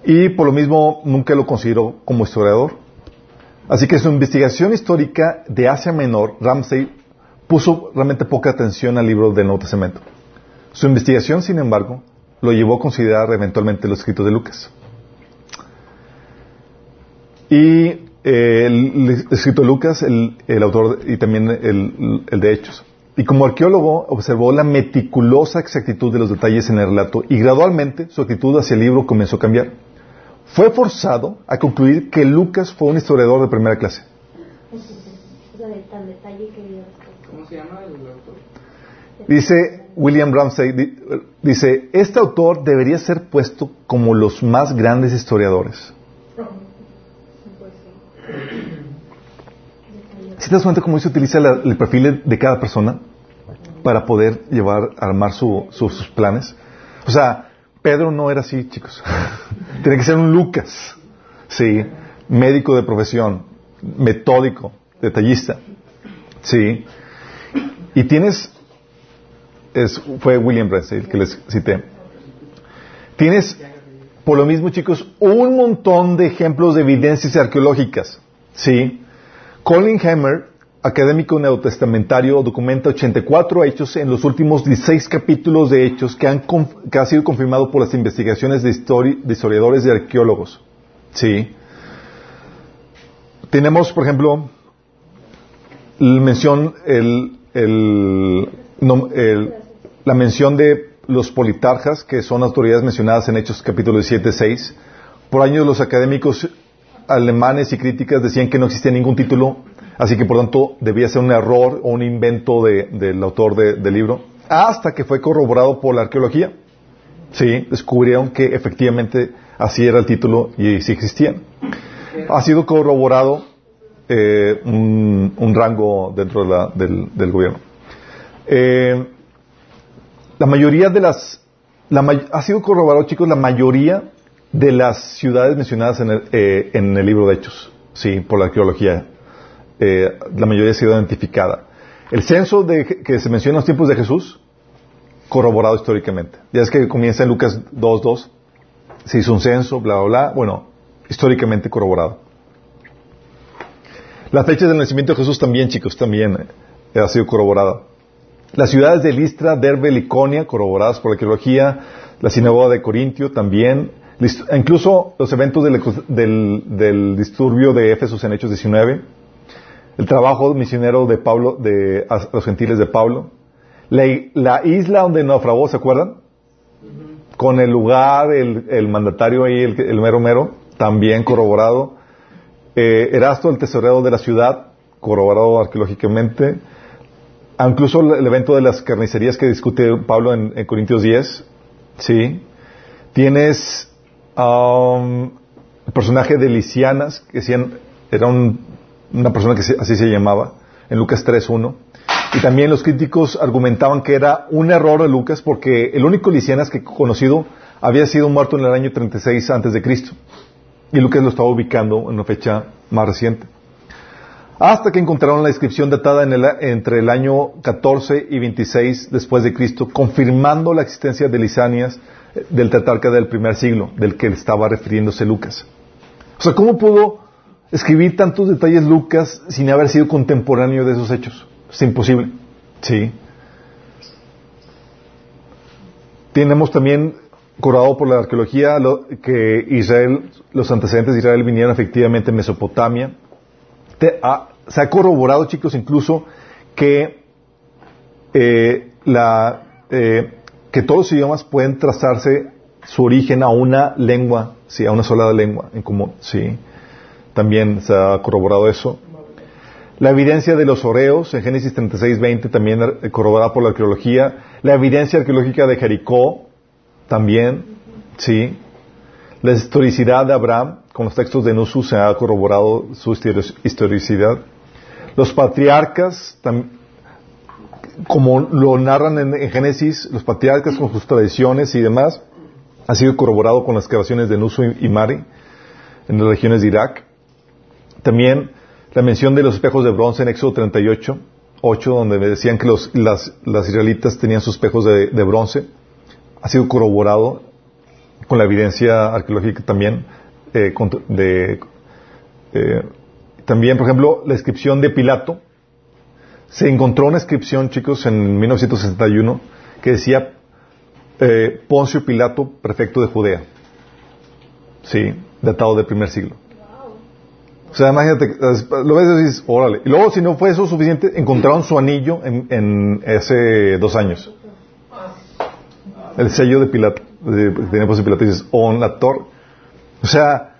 Y por lo mismo nunca lo consideró como historiador. Así que su investigación histórica de Asia Menor, Ramsey puso realmente poca atención al libro del Nuevo Testamento. Su investigación, sin embargo, lo llevó a considerar eventualmente los escritos de Lucas. Y eh, el, escrito de Lucas, el, el autor y también el, el de Hechos. Y como arqueólogo observó la meticulosa exactitud de los detalles en el relato y gradualmente su actitud hacia el libro comenzó a cambiar. Fue forzado a concluir que Lucas fue un historiador de primera clase. ¿Cómo se llama el autor? Dice William Ramsey, di- dice, este autor debería ser puesto como los más grandes historiadores. ¿Si te das cuenta cómo se utiliza la- el perfil de, de cada persona para poder llevar, armar su- su- sus planes? O sea, Pedro no era así, chicos. [LAUGHS] Tiene que ser un Lucas, sí, médico de profesión, metódico, detallista, sí. Y tienes, es, fue William Ramsey el que les cité. Tienes, por lo mismo, chicos, un montón de ejemplos de evidencias arqueológicas, sí. Colin Hammer, académico neotestamentario, documenta 84 hechos en los últimos 16 capítulos de hechos que han, que ha sido confirmado por las investigaciones de, histori- de historiadores y arqueólogos. Sí. Tenemos, por ejemplo, la mención, el, la mención de los politarjas, que son autoridades mencionadas en Hechos capítulo 17, 6. Por años los académicos alemanes y críticas decían que no existía ningún título, así que por tanto debía ser un error o un invento de- del autor de- del libro, hasta que fue corroborado por la arqueología. Sí, descubrieron que efectivamente así era el título y sí existían. Ha sido corroborado eh, un, un rango dentro de la- del, gobierno. Eh, la mayoría de las, la ha sido corroborado, chicos, la mayoría de las ciudades mencionadas en el, eh, en el libro de Hechos, sí, por la arqueología. Eh, la mayoría ha sido identificada. El censo de, que se menciona en los tiempos de Jesús, corroborado históricamente. Ya es que comienza en Lucas 2.2, se hizo un censo, bla, bla, bla. Bueno, históricamente corroborado. Las fechas del nacimiento de Jesús también, chicos, también eh, ha sido corroborada. Las ciudades de Listra, Derbe, Liconia, corroboradas por la arqueología, la sinagoga de Corintio también, incluso los eventos del, disturbio de Éfesos en Hechos 19, el trabajo misionero de Pablo, de los gentiles de Pablo, la, isla donde naufragó, ¿se acuerdan? Con el lugar, el, mandatario ahí, el, el mero mero, también corroborado. Eh, Erasto, el tesorero de la ciudad, corroborado arqueológicamente. Incluso el evento de las carnicerías que discute Pablo en, Corintios 10, ¿sí? Tienes um, el personaje de Lisianas, que era un- una persona que así se llamaba, en Lucas 3.1. Y también los críticos argumentaban que era un error de Lucas porque el único Lisianas que conocido había sido muerto en el año 36 antes de Cristo. Y Lucas lo estaba ubicando en una fecha más reciente. Hasta que encontraron la inscripción datada en el- entre el año 14 y 26 después de Cristo, confirmando la existencia de Lisanias eh, del tetrarca del primer siglo, del que estaba refiriéndose Lucas. O sea, ¿cómo pudo escribir tantos detalles Lucas sin haber sido contemporáneo de esos hechos? Es imposible. Sí. Tenemos también corroborado por la arqueología lo- que Israel, los antecedentes de Israel vinieron efectivamente en Mesopotamia. Se ha corroborado, chicos, incluso que eh, la, eh, que todos los idiomas pueden trazarse su origen a una lengua, sí, a una sola lengua en común, sí. También se ha corroborado eso. La evidencia de los oreos en Génesis 36, 20 también eh, corroborada por la arqueología. La evidencia arqueológica de Jericó también, sí. La historicidad de Abraham con los textos de Nusu se ha corroborado su histori- historicidad. Los patriarcas, como lo narran en, Génesis, los patriarcas con sus tradiciones y demás, ha sido corroborado con las excavaciones de Nusu y Mari en las regiones de Irak. También la mención de los espejos de bronce en Éxodo 38, 8, donde decían que los, las, las israelitas tenían sus espejos de, bronce, ha sido corroborado con la evidencia arqueológica también. eh, eh, también, por ejemplo, la inscripción de Pilato. Se encontró una inscripción, chicos, en 1961 que decía eh, Poncio Pilato, prefecto de Judea. Sí, datado del primer siglo. O sea, imagínate, lo ves y dices, órale. Y luego, si no fue eso suficiente, encontraron su anillo en, en hace dos años. El sello de Pilato, de, tenía Poncio Pilato, y dices, on la torre. O sea,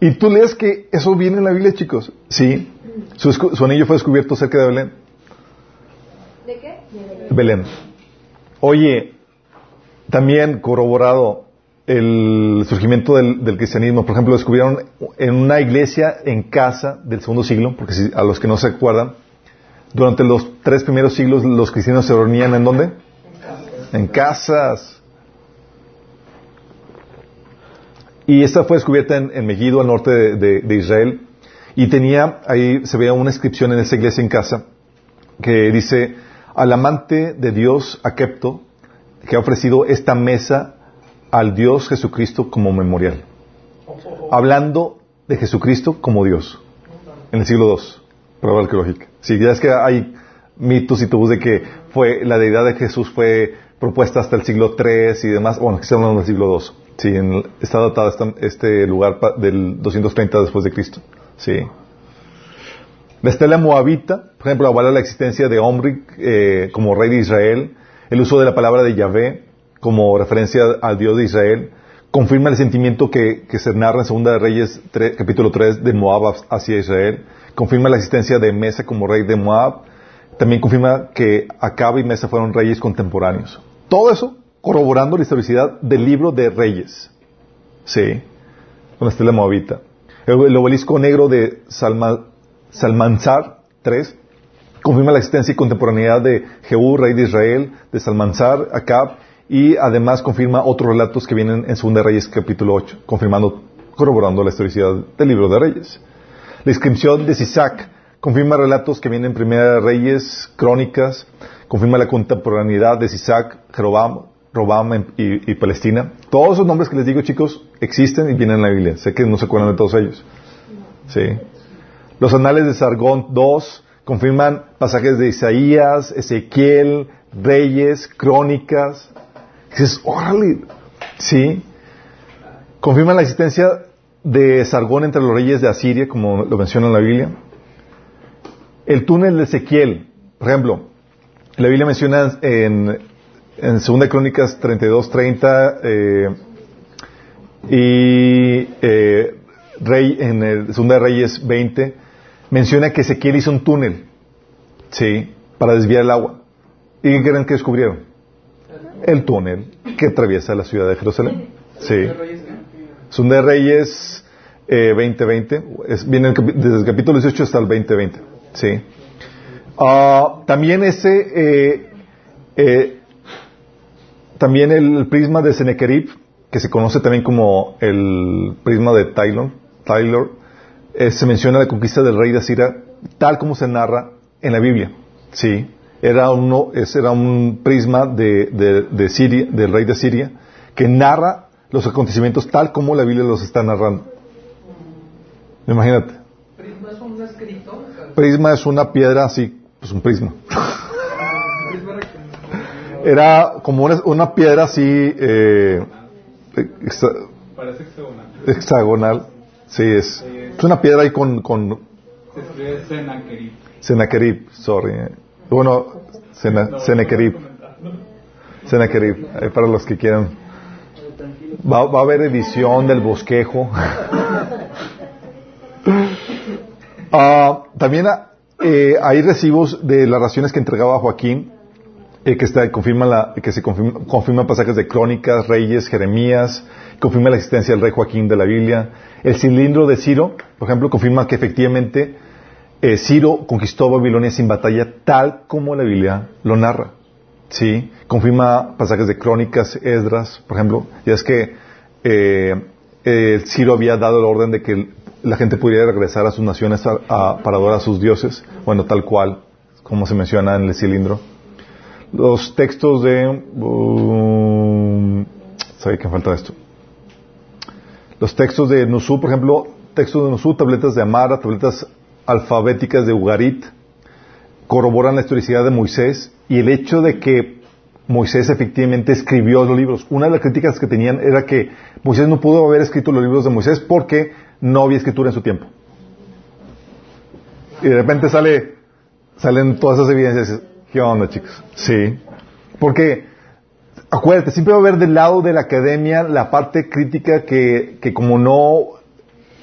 y tú lees que eso viene en la Biblia, chicos. Sí, su, su anillo fue descubierto cerca de Belén. ¿De qué? Belén. Oye, también corroborado el surgimiento del, cristianismo. Por ejemplo, descubrieron en una iglesia en casa del segundo siglo, porque si- a los que no se acuerdan, durante los tres primeros siglos los cristianos se reunían en dónde? En casas. Y esta fue descubierta en, en Megiddo, al norte de Israel. Y tenía, ahí se veía una inscripción en esa iglesia en casa que dice, al amante de Dios, Akepto, que ha ofrecido esta mesa al Dios Jesucristo como memorial. Hablando de Jesucristo como Dios. En el siglo II, prueba arqueológica. Sí, ya es que hay mitos y tabús de que fue, la deidad de Jesús fue propuesta hasta el siglo III y demás. Bueno, aquí estamos hablando del siglo II. Sí, en está datado este lugar del 230 después de Cristo. Sí. La estela moabita, por ejemplo, avala la existencia de Omri eh, como rey de Israel. el uso de la palabra de Yahvé como referencia al Dios de Israel, confirma el sentimiento que, que se narra en Segunda de Reyes tre- capítulo 3 de Moab hacia Israel, confirma la existencia de Mesa como rey de Moab, también confirma que Acab y Mesa fueron reyes contemporáneos. Todo eso corroborando la historicidad del libro de Reyes. Sí, con la estela moabita. El, el obelisco negro de Salma- Salmanzar 3 confirma la existencia y contemporaneidad de Jehú, rey de Israel, de Salmanzar, Acab, y además confirma otros relatos que vienen en 2 Reyes capítulo 8, confirmando, corroborando la historicidad del libro de Reyes. La inscripción de Sisac confirma relatos que vienen en 1 Reyes, Crónicas, confirma la contemporaneidad de Sisac, Jerobam, Robam y Palestina. Todos esos nombres que les digo, chicos, existen y vienen en la Biblia. Sé que no se acuerdan de todos ellos. Sí. Los anales de Sargón 2 confirman pasajes de Isaías, Ezequiel, Reyes, Crónicas. Dices, sí. Confirman la existencia de Sargón entre los reyes de Asiria, como lo menciona en la Biblia. El túnel de Ezequiel, por ejemplo, la Biblia menciona en, 2 Crónicas 32, 30 eh, y eh, Rey, en el 2 Reyes 20, menciona que Ezequiel hizo un túnel, sí, para desviar el agua. ¿Y qué creen que descubrieron? El túnel que atraviesa la ciudad de Jerusalén. Sí. ¿qué? Son de Reyes eh, 2020, es, viene desde el capítulo 18 hasta el 2020. Sí. Ah, también ese, eh, eh, también el prisma de Sennacherib, que se conoce también como el prisma de Taylor, Taylor eh, se menciona la conquista del rey de Asiria tal como se narra en la Biblia. Sí. Era, uno, ese era un prisma de, de, de Siria, del rey de Siria, que narra los acontecimientos tal como la Biblia los está narrando. Imagínate. Prisma es un escrito. Prisma es una piedra así, pues un prisma. Era como una, una piedra así eh, Parece hexagonal. hexagonal. Sí, es, es una piedra ahí con, con Se escribe Sennacherib. Sennacherib, sorry. Bueno. Sennacherib, ahí para los que quieran. Va, va a haber edición del bosquejo. [LAUGHS] Ah, también ah, eh, hay recibos de las raciones que entregaba Joaquín, eh, que, está, confirma la, que se confirma, confirman pasajes de Crónicas, Reyes, Jeremías, confirma la existencia del rey Joaquín de la Biblia. El cilindro de Ciro, por ejemplo, confirma que efectivamente eh, Ciro conquistó Babilonia sin batalla, tal como la Biblia lo narra. ¿Sí? Confirma pasajes de Crónicas, Esdras, por ejemplo. Y es que eh, eh, Ciro había dado la orden de que la gente pudiera regresar a sus naciones para adorar a sus dioses. Bueno, tal cual, como se menciona en el cilindro. Los textos de... um, ¿Sabe qué falta esto? Los textos de Nusú, por ejemplo, textos de Nusú, tabletas de Amara, tabletas alfabéticas de Ugarit, corroboran la historicidad de Moisés y el hecho de que Moisés efectivamente escribió los libros. Una de las críticas que tenían era que Moisés no pudo haber escrito los libros de Moisés porque no había escritura en su tiempo. Y de repente sale, salen todas esas evidencias. ¿Qué onda, chicos? Sí. Porque, acuérdate, siempre va a haber del lado de la academia la parte crítica que, que como no,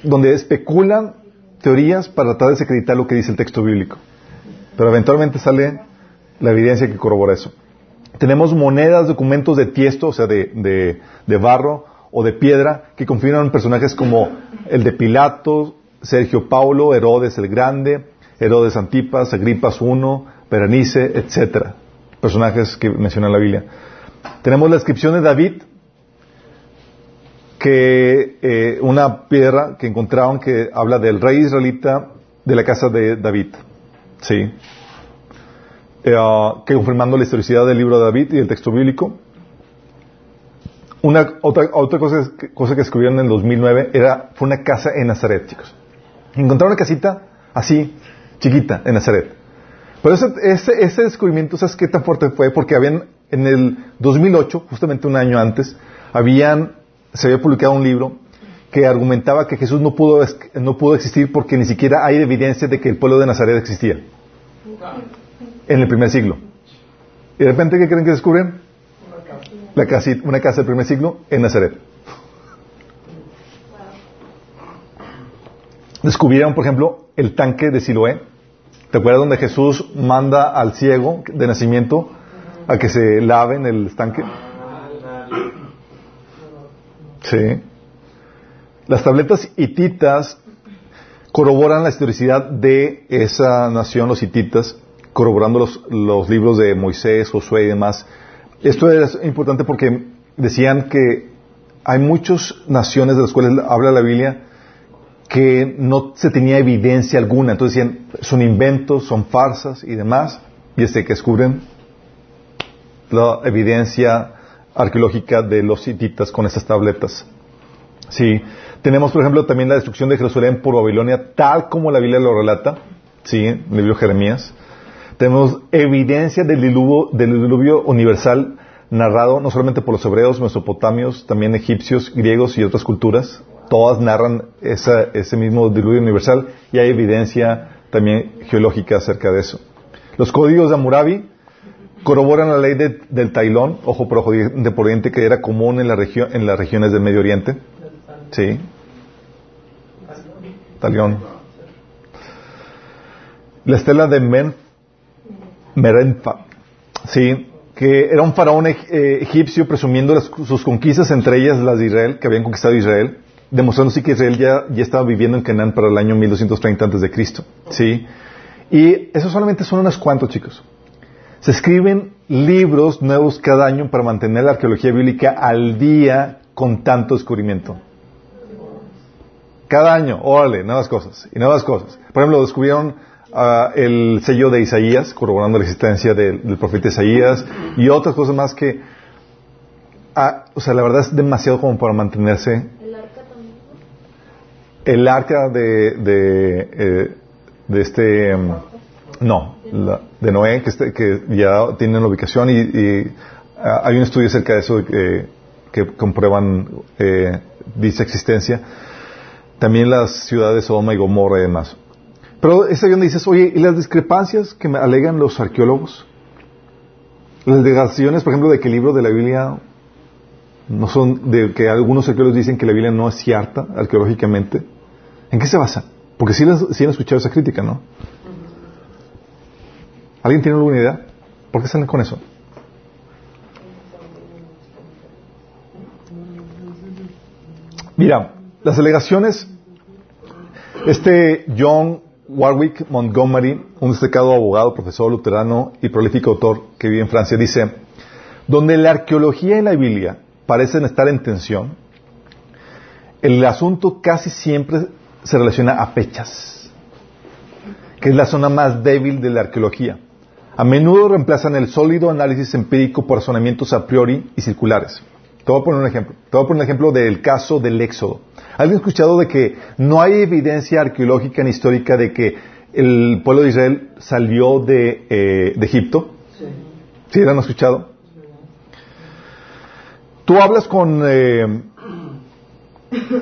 donde especulan teorías para tratar de desacreditar lo que dice el texto bíblico. Pero eventualmente sale la evidencia que corrobora eso. Tenemos monedas, documentos de tiesto, o sea, de, de, de barro o de piedra, que confirman personajes como el de Pilato, Sergio Paulo, Herodes el Grande, Herodes Antipas, Agripas I, Berenice, etcétera. Personajes que menciona la Biblia. Tenemos la descripción de David, que eh, una piedra que encontraron que habla del rey israelita de la casa de David. Sí. Eh, ah, que confirmando la historicidad del libro de David y del texto bíblico. Una, otra otra cosa, cosa que escribieron en el 2009 era, fue una casa en Nazaret, chicos. Encontraron una casita así, chiquita, en Nazaret. Pero ese, ese, ese descubrimiento, ¿sabes qué tan fuerte fue? Porque habían, en el 2008, justamente un año antes, habían, se había publicado un libro que argumentaba que Jesús no pudo, no pudo existir porque ni siquiera hay evidencia de que el pueblo de Nazaret existía en el primer siglo. Y de repente, ¿qué creen que descubren? La una casa del primer siglo en Nazaret. Descubrieron, por ejemplo, el tanque de Siloé. ¿Te acuerdas donde Jesús manda al ciego de nacimiento a que se lave en el estanque? Sí. Las tabletas hititas corroboran la historicidad de esa nación, los hititas, corroborando los, los libros de Moisés, Josué y demás. Esto es importante porque decían que hay muchas naciones de las cuales habla la Biblia que no se tenía evidencia alguna. Entonces decían, son inventos, son farsas y demás. Y este que descubren la evidencia arqueológica de los hititas con estas tabletas. Sí. Tenemos, por ejemplo, también la destrucción de Jerusalén por Babilonia, tal como la Biblia lo relata. Sí, libro de Jeremías. Tenemos evidencia del diluvio, del diluvio universal narrado no solamente por los hebreos, mesopotamios, también egipcios, griegos y otras culturas. Todas narran esa, ese mismo diluvio universal y hay evidencia también geológica acerca de eso. Los códigos de Hammurabi corroboran la ley de- del tailón, ojo por ojo, diente por diente, que era común en, la en las regiones del Medio Oriente. Sí. Talión. La estela de Men, Merenfa. Sí. Que era un faraón eh, egipcio presumiendo sus conquistas, entre ellas las de Israel, que habían conquistado Israel, demostrando sí que Israel ya, ya estaba viviendo en Canaán para el año 1230 antes de Cristo. Sí. Y eso solamente son unos cuantos, chicos. Se escriben libros nuevos cada año para mantener la arqueología bíblica al día con tanto descubrimiento. Cada año, órale, nuevas cosas y nuevas cosas. Por ejemplo, descubrieron ah, el sello de Isaías, corroborando la existencia del, del profeta Isaías y otras cosas más que, ah, o sea, la verdad es demasiado como para mantenerse. El arca también. El arca de, de, eh, de este, em, no, la- de Noé, que, este- que ya tienen la ubicación y, y, ah, hay un estudio acerca de eso que, que comprueban eh, dicha existencia. También las ciudades de Sodoma y Gomorra y demás. Pero es ahí donde dices, oye, ¿y las discrepancias que me alegan los arqueólogos? Las negaciones, por ejemplo, de que libro de la Biblia no son, de que algunos arqueólogos dicen que la Biblia no es cierta arqueológicamente. ¿En qué se basa? Porque sí, las- sí han escuchado esa crítica, ¿no? ¿Alguien tiene alguna idea? ¿Por qué salen con eso? Mira, las alegaciones, este John Warwick Montgomery, un destacado abogado, profesor luterano y prolífico autor que vive en Francia, dice, donde la arqueología y la Biblia parecen estar en tensión, el asunto casi siempre se relaciona a fechas, que es la zona más débil de la arqueología. A menudo reemplazan el sólido análisis empírico por razonamientos a priori y circulares. Te voy a poner un ejemplo. Te voy a poner un ejemplo del caso del Éxodo. ¿Alguien ha escuchado de que no hay evidencia arqueológica ni histórica de que el pueblo de Israel salió de, eh, de Egipto? ¿Sí? ¿Lo han escuchado? Tú hablas con eh,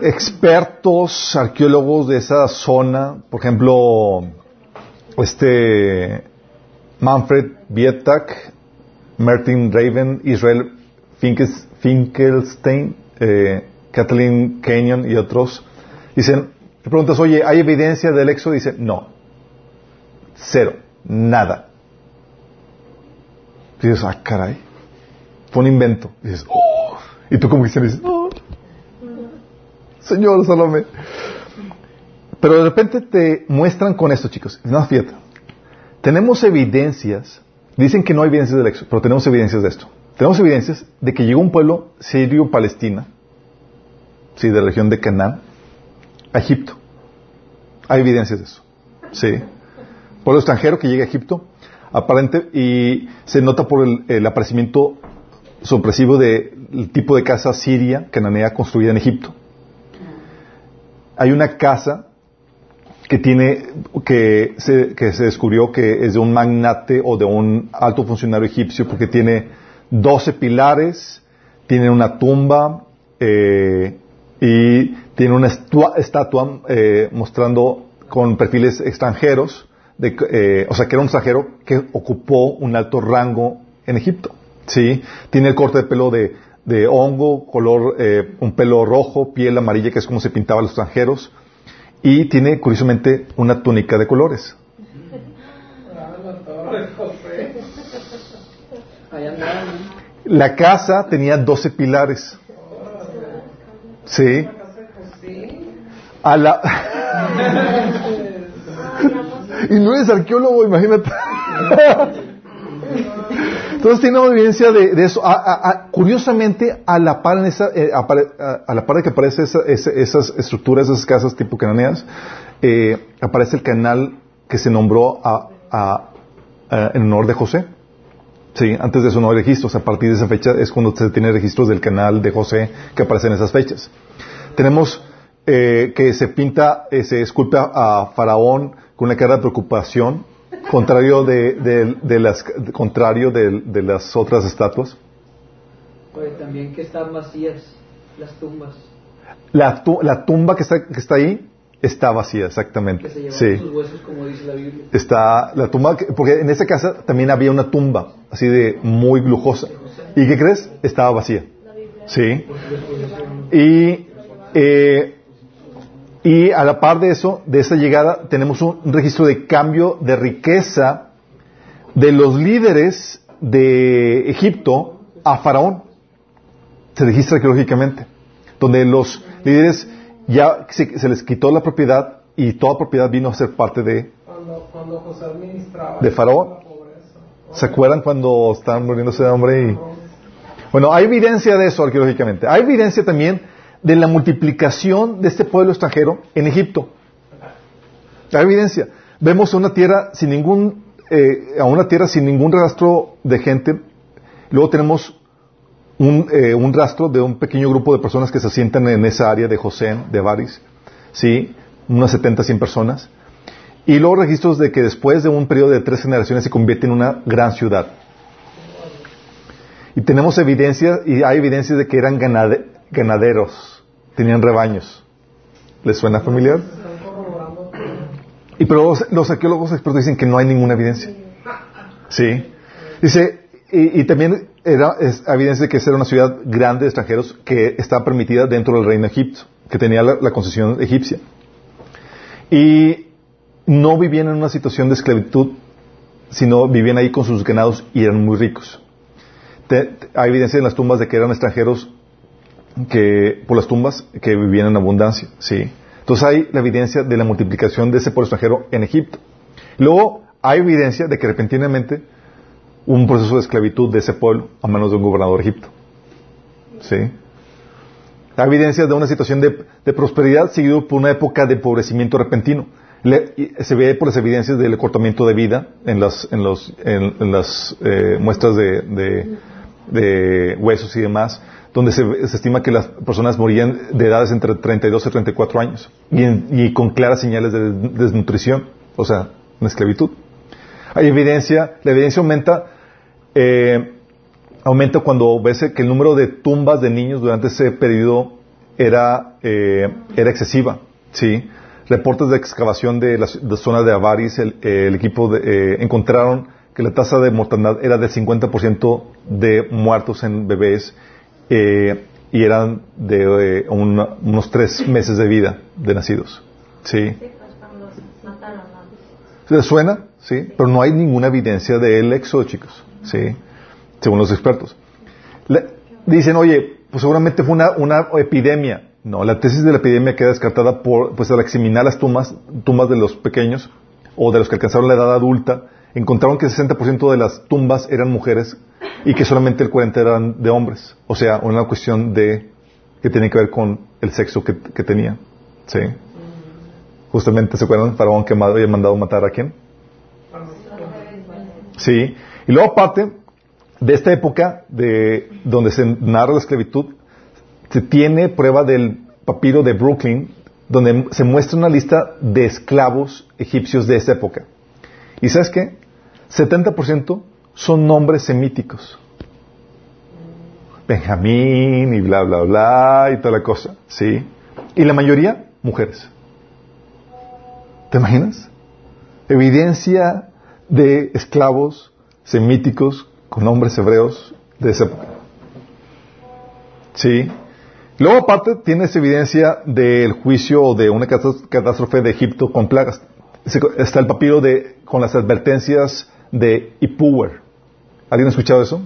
expertos, arqueólogos de esa zona, por ejemplo, este Manfred Bietak, Martin Raven, Israel Finkelstein, eh, Kathleen Kenyon y otros, dicen, te preguntas, oye, ¿hay evidencia del éxodo? Dice, no, cero, nada. Y dices, ah, caray, fue un invento. Y dices, oh, y tú como cristiano dices, oh, Señor, sálvame. Pero de repente te muestran con esto, chicos. No, fíjate. Tenemos evidencias, dicen que no hay evidencias del éxodo, pero tenemos evidencias de esto. Tenemos evidencias de que llegó un pueblo sirio-palestina, sí, de la región de Canaán, a Egipto. Hay evidencias de eso. Sí. Pueblo extranjero que llega a Egipto, aparente, y se nota por el, aparecimiento sorpresivo del tipo de casa siria, cananea, construida en Egipto. Hay una casa que tiene, que se, que se descubrió que es de un magnate o de un alto funcionario egipcio porque tiene 12 pilares, tiene una tumba eh, y tiene una estua- estatua eh, mostrando con perfiles extranjeros, de, eh, o sea que era un extranjero que ocupó un alto rango en Egipto. ¿sí? Tiene el corte de pelo de, de hongo, color, eh, un pelo rojo, piel amarilla, que es como se pintaba a los extranjeros. Y tiene, curiosamente, una túnica de colores. La casa tenía 12 pilares. Sí. A la... [LAUGHS] y no eres arqueólogo, imagínate. [LAUGHS] Entonces tiene una evidencia de, eso. Curiosamente, a la par, de que aparecen esa- esa- esas estructuras, esas casas tipo cananeas, eh, aparece el canal que se nombró en honor de José. Sí, antes de eso no hay registros. A partir de esa fecha es cuando se tiene registros del canal de José que aparecen en esas fechas. Tenemos eh, que se pinta, eh, se esculpe a Faraón con una cara de preocupación, contrario de, de- de las, contrario de, de las otras estatuas. Oye, también que están vacías las tumbas. La, tu- la tumba que está, que está ahí está vacía, Que exactamente. se llevan Sí. sus huesos, como dice la Biblia. Está la tumba, que- porque en esa casa también había una tumba, así de muy lujosa. ¿Y qué crees? Estaba vacía. Sí. Y, eh, y a la par de eso, de esa llegada, tenemos un, registro de cambio de riqueza de los líderes de Egipto a Faraón. Se registra arqueológicamente. Donde los líderes ya se, se les quitó la propiedad y toda propiedad vino a ser parte de, Cuando, cuando José administraba de Faraón. ¿Se acuerdan cuando estaban muriéndose de hambre? Y... Bueno, hay evidencia de eso arqueológicamente. Hay evidencia también de la multiplicación de este pueblo extranjero en Egipto. Hay evidencia. Vemos una tierra sin ningún, eh, a una tierra sin ningún rastro de gente. Luego tenemos un, eh, un rastro de un pequeño grupo de personas que se asientan en esa área de José, de Baris, sí, unas 70, 100 personas. Y luego registros de que después de un periodo de tres generaciones se convierte en una gran ciudad. Y tenemos evidencia, y hay evidencia de que eran ganade- ganaderos, tenían rebaños. ¿Les suena familiar? Y pero los, arqueólogos expertos dicen que no hay ninguna evidencia. Sí. Dice, y, también era es evidencia de que era una ciudad grande de extranjeros que estaba permitida dentro del reino Egipto, que tenía la, concesión egipcia. Y no vivían en una situación de esclavitud, sino vivían ahí con sus ganados y eran muy ricos. Hay evidencia en las tumbas de que eran extranjeros que por las tumbas que vivían en abundancia, sí. Entonces hay la evidencia de la multiplicación de ese pueblo extranjero en Egipto. Luego hay evidencia de que repentinamente un proceso de esclavitud de ese pueblo a manos de un gobernador Egipto. Sí. Hay evidencia de una situación de, prosperidad seguido por una época de empobrecimiento repentino. Se ve por las evidencias del cortamiento de vida en las, en los, en las eh, muestras de, de- de huesos y demás, donde se, estima que las personas morían de edades entre 32 y 34 años y, y con claras señales de des- desnutrición, o sea, en esclavitud. Hay evidencia, la evidencia aumenta, eh, aumenta cuando ves que el número de tumbas de niños durante ese periodo era, eh, era excesiva, ¿sí? Reportes de excavación de la, de zona de Avaris, el, el equipo de- eh, encontraron que la tasa de mortandad era del 50% de muertos en bebés eh, y eran de una- unos tres meses de vida de nacidos, ¿sí? Sí, pues cuando los mataron, ¿no? ¿Les suena? Sí, pero no hay ninguna evidencia del éxodo, chicos. Sí, según los expertos. Le- dicen, oye, pues seguramente fue una, una epidemia. No, la tesis de la epidemia queda descartada por, pues al examinar las tumbas, tumbas de los pequeños o de los que alcanzaron la edad adulta, encontraron que el 60% de las tumbas eran mujeres y que solamente el 40% eran de hombres. O sea, una cuestión de que tiene que ver con el sexo que, que tenían. Sí. Justamente, ¿se acuerdan? Faraón que había mandado matar a quién? Sí. Y luego aparte de esta época de donde se narra la esclavitud, se tiene prueba del papiro de Brooklyn, donde se muestra una lista de esclavos egipcios de esa época. ¿Y sabes qué? 70% son nombres semíticos. Benjamín y bla, bla, bla y toda la cosa. ¿Sí? Y la mayoría, mujeres. ¿Te imaginas? Evidencia de esclavos semíticos con nombres hebreos de esa época. Sí. Luego, aparte, tienes evidencia del juicio de una catás- catástrofe de Egipto con plagas. Está el papiro de, con las advertencias de Ipuwer. ¿Alguien ha escuchado eso?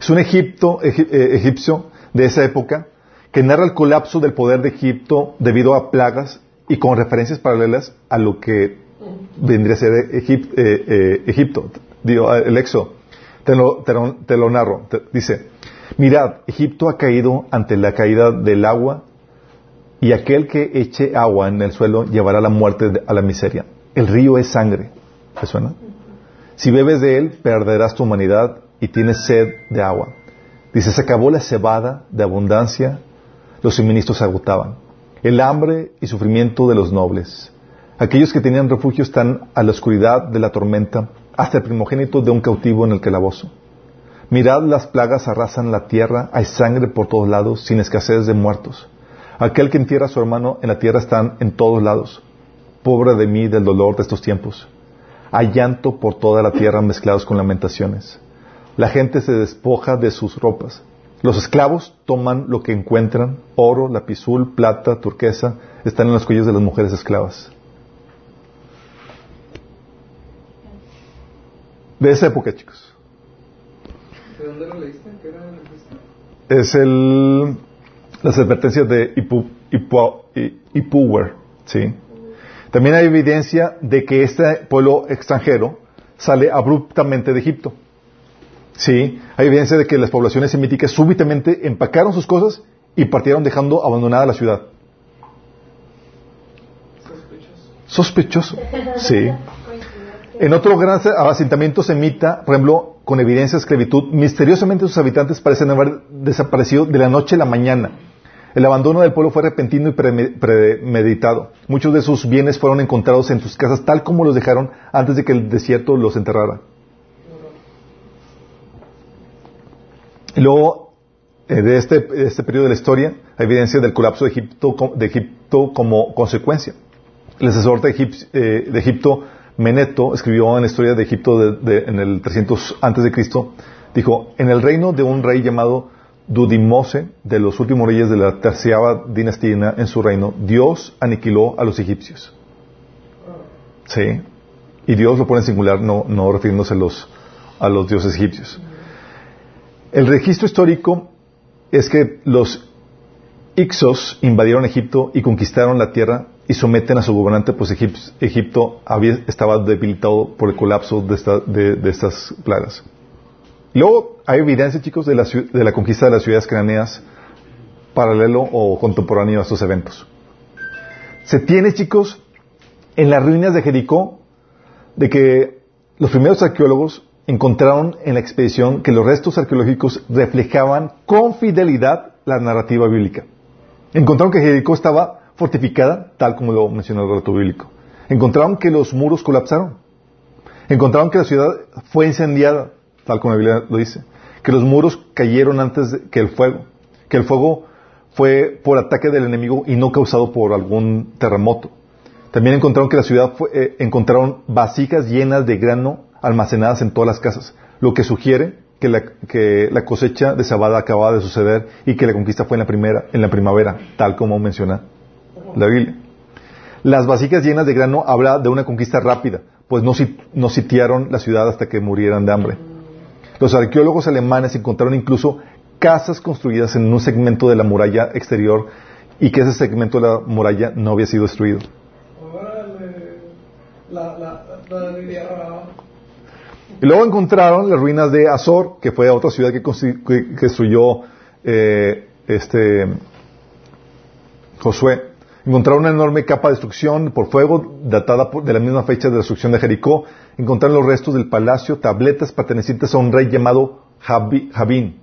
Es un Egipto, egi- eh, egipcio de esa época que narra el colapso del poder de Egipto debido a plagas y con referencias paralelas a lo que vendría a ser eh, eh, Egipto, digo, el éxodo. Te lo, narro. Dice, mirad, Egipto ha caído ante la caída del agua y aquel que eche agua en el suelo llevará la muerte a la miseria. El río es sangre. ¿Te suena? Si bebes de él, perderás tu humanidad y tienes sed de agua. Dice, se acabó la cebada de abundancia, los suministros se agotaban. El hambre y sufrimiento de los nobles. Aquellos que tenían refugio están a la oscuridad de la tormenta, hasta el primogénito de un cautivo en el calabozo. Mirad, las plagas arrasan la tierra, hay sangre por todos lados, sin escasez de muertos. Aquel que entierra a su hermano en la tierra están en todos lados. Pobre de mí del dolor de estos tiempos. Hay llanto por toda la tierra mezclados con lamentaciones. La gente se despoja de sus ropas. Los esclavos toman lo que encuentran, oro, lapizul, plata, turquesa, están en los cuellos de las mujeres esclavas. De esa época, chicos. ¿De dónde lo leíste? ¿Qué era el? Es el, las advertencias de Ipu, Ipu- I- Ipuwer, ¿sí? También hay evidencia de que este pueblo extranjero sale abruptamente de Egipto. Sí, hay evidencia de que las poblaciones semíticas súbitamente empacaron sus cosas y partieron dejando abandonada la ciudad. Sospechoso. Sí. En otro gran asentamiento semita, por ejemplo, con evidencia de esclavitud, misteriosamente sus habitantes parecen haber desaparecido de la noche a la mañana. El abandono del pueblo fue repentino y preme- premeditado. Muchos de sus bienes fueron encontrados en sus casas tal como los dejaron antes de que el desierto los enterrara. Y luego, eh, de este, de este periodo de la historia, hay evidencia del colapso de Egipto, de Egipto como consecuencia. El asesor de, eh, de Egipto, Meneto, escribió en la historia de Egipto de- en el 300 antes de Cristo, dijo, en el reino de un rey llamado Dudimose, de los últimos reyes de la terciava dinastía en su reino, Dios aniquiló a los egipcios. Sí. Y Dios lo pone en singular, no, refiriéndose a los, a los dioses egipcios. El registro histórico es que los Ixos invadieron Egipto y conquistaron la tierra y someten a su gobernante, pues Egip- Egipto estaba debilitado por el colapso de, de- de estas plagas. Luego hay evidencia, chicos, de la, de la conquista de las ciudades cananeas paralelo o contemporáneo a estos eventos. Se tiene, chicos, en las ruinas de Jericó, de que los primeros arqueólogos encontraron en la expedición que los restos arqueológicos reflejaban con fidelidad la narrativa bíblica. Encontraron que Jericó estaba fortificada, tal como lo menciona el relato bíblico. Encontraron que los muros colapsaron. Encontraron que la ciudad fue incendiada, tal como la Biblia lo dice. Que los muros cayeron antes que el fuego. Que el fuego fue por ataque del enemigo y no causado por algún terremoto. También encontraron que la ciudad fue, eh, encontraron vasijas llenas de grano almacenadas en todas las casas, lo que sugiere que la, que la cosecha de cebada acababa de suceder y que la conquista fue en la primera, en la primavera, tal como menciona la Biblia. Las vasijas llenas de grano habla de una conquista rápida, pues no, no sitiaron la ciudad hasta que murieran de hambre. Los arqueólogos alemanes encontraron incluso casas construidas en un segmento de la muralla exterior y que ese segmento de la muralla no había sido destruido. La, la, la. Y luego encontraron las ruinas de Azor, que fue otra ciudad que, que- destruyó eh, este Josué. Encontraron una enorme capa de destrucción por fuego, datada por- de la misma fecha de la destrucción de Jericó. Encontraron los restos del palacio, tabletas pertenecientes a un rey llamado Jabín.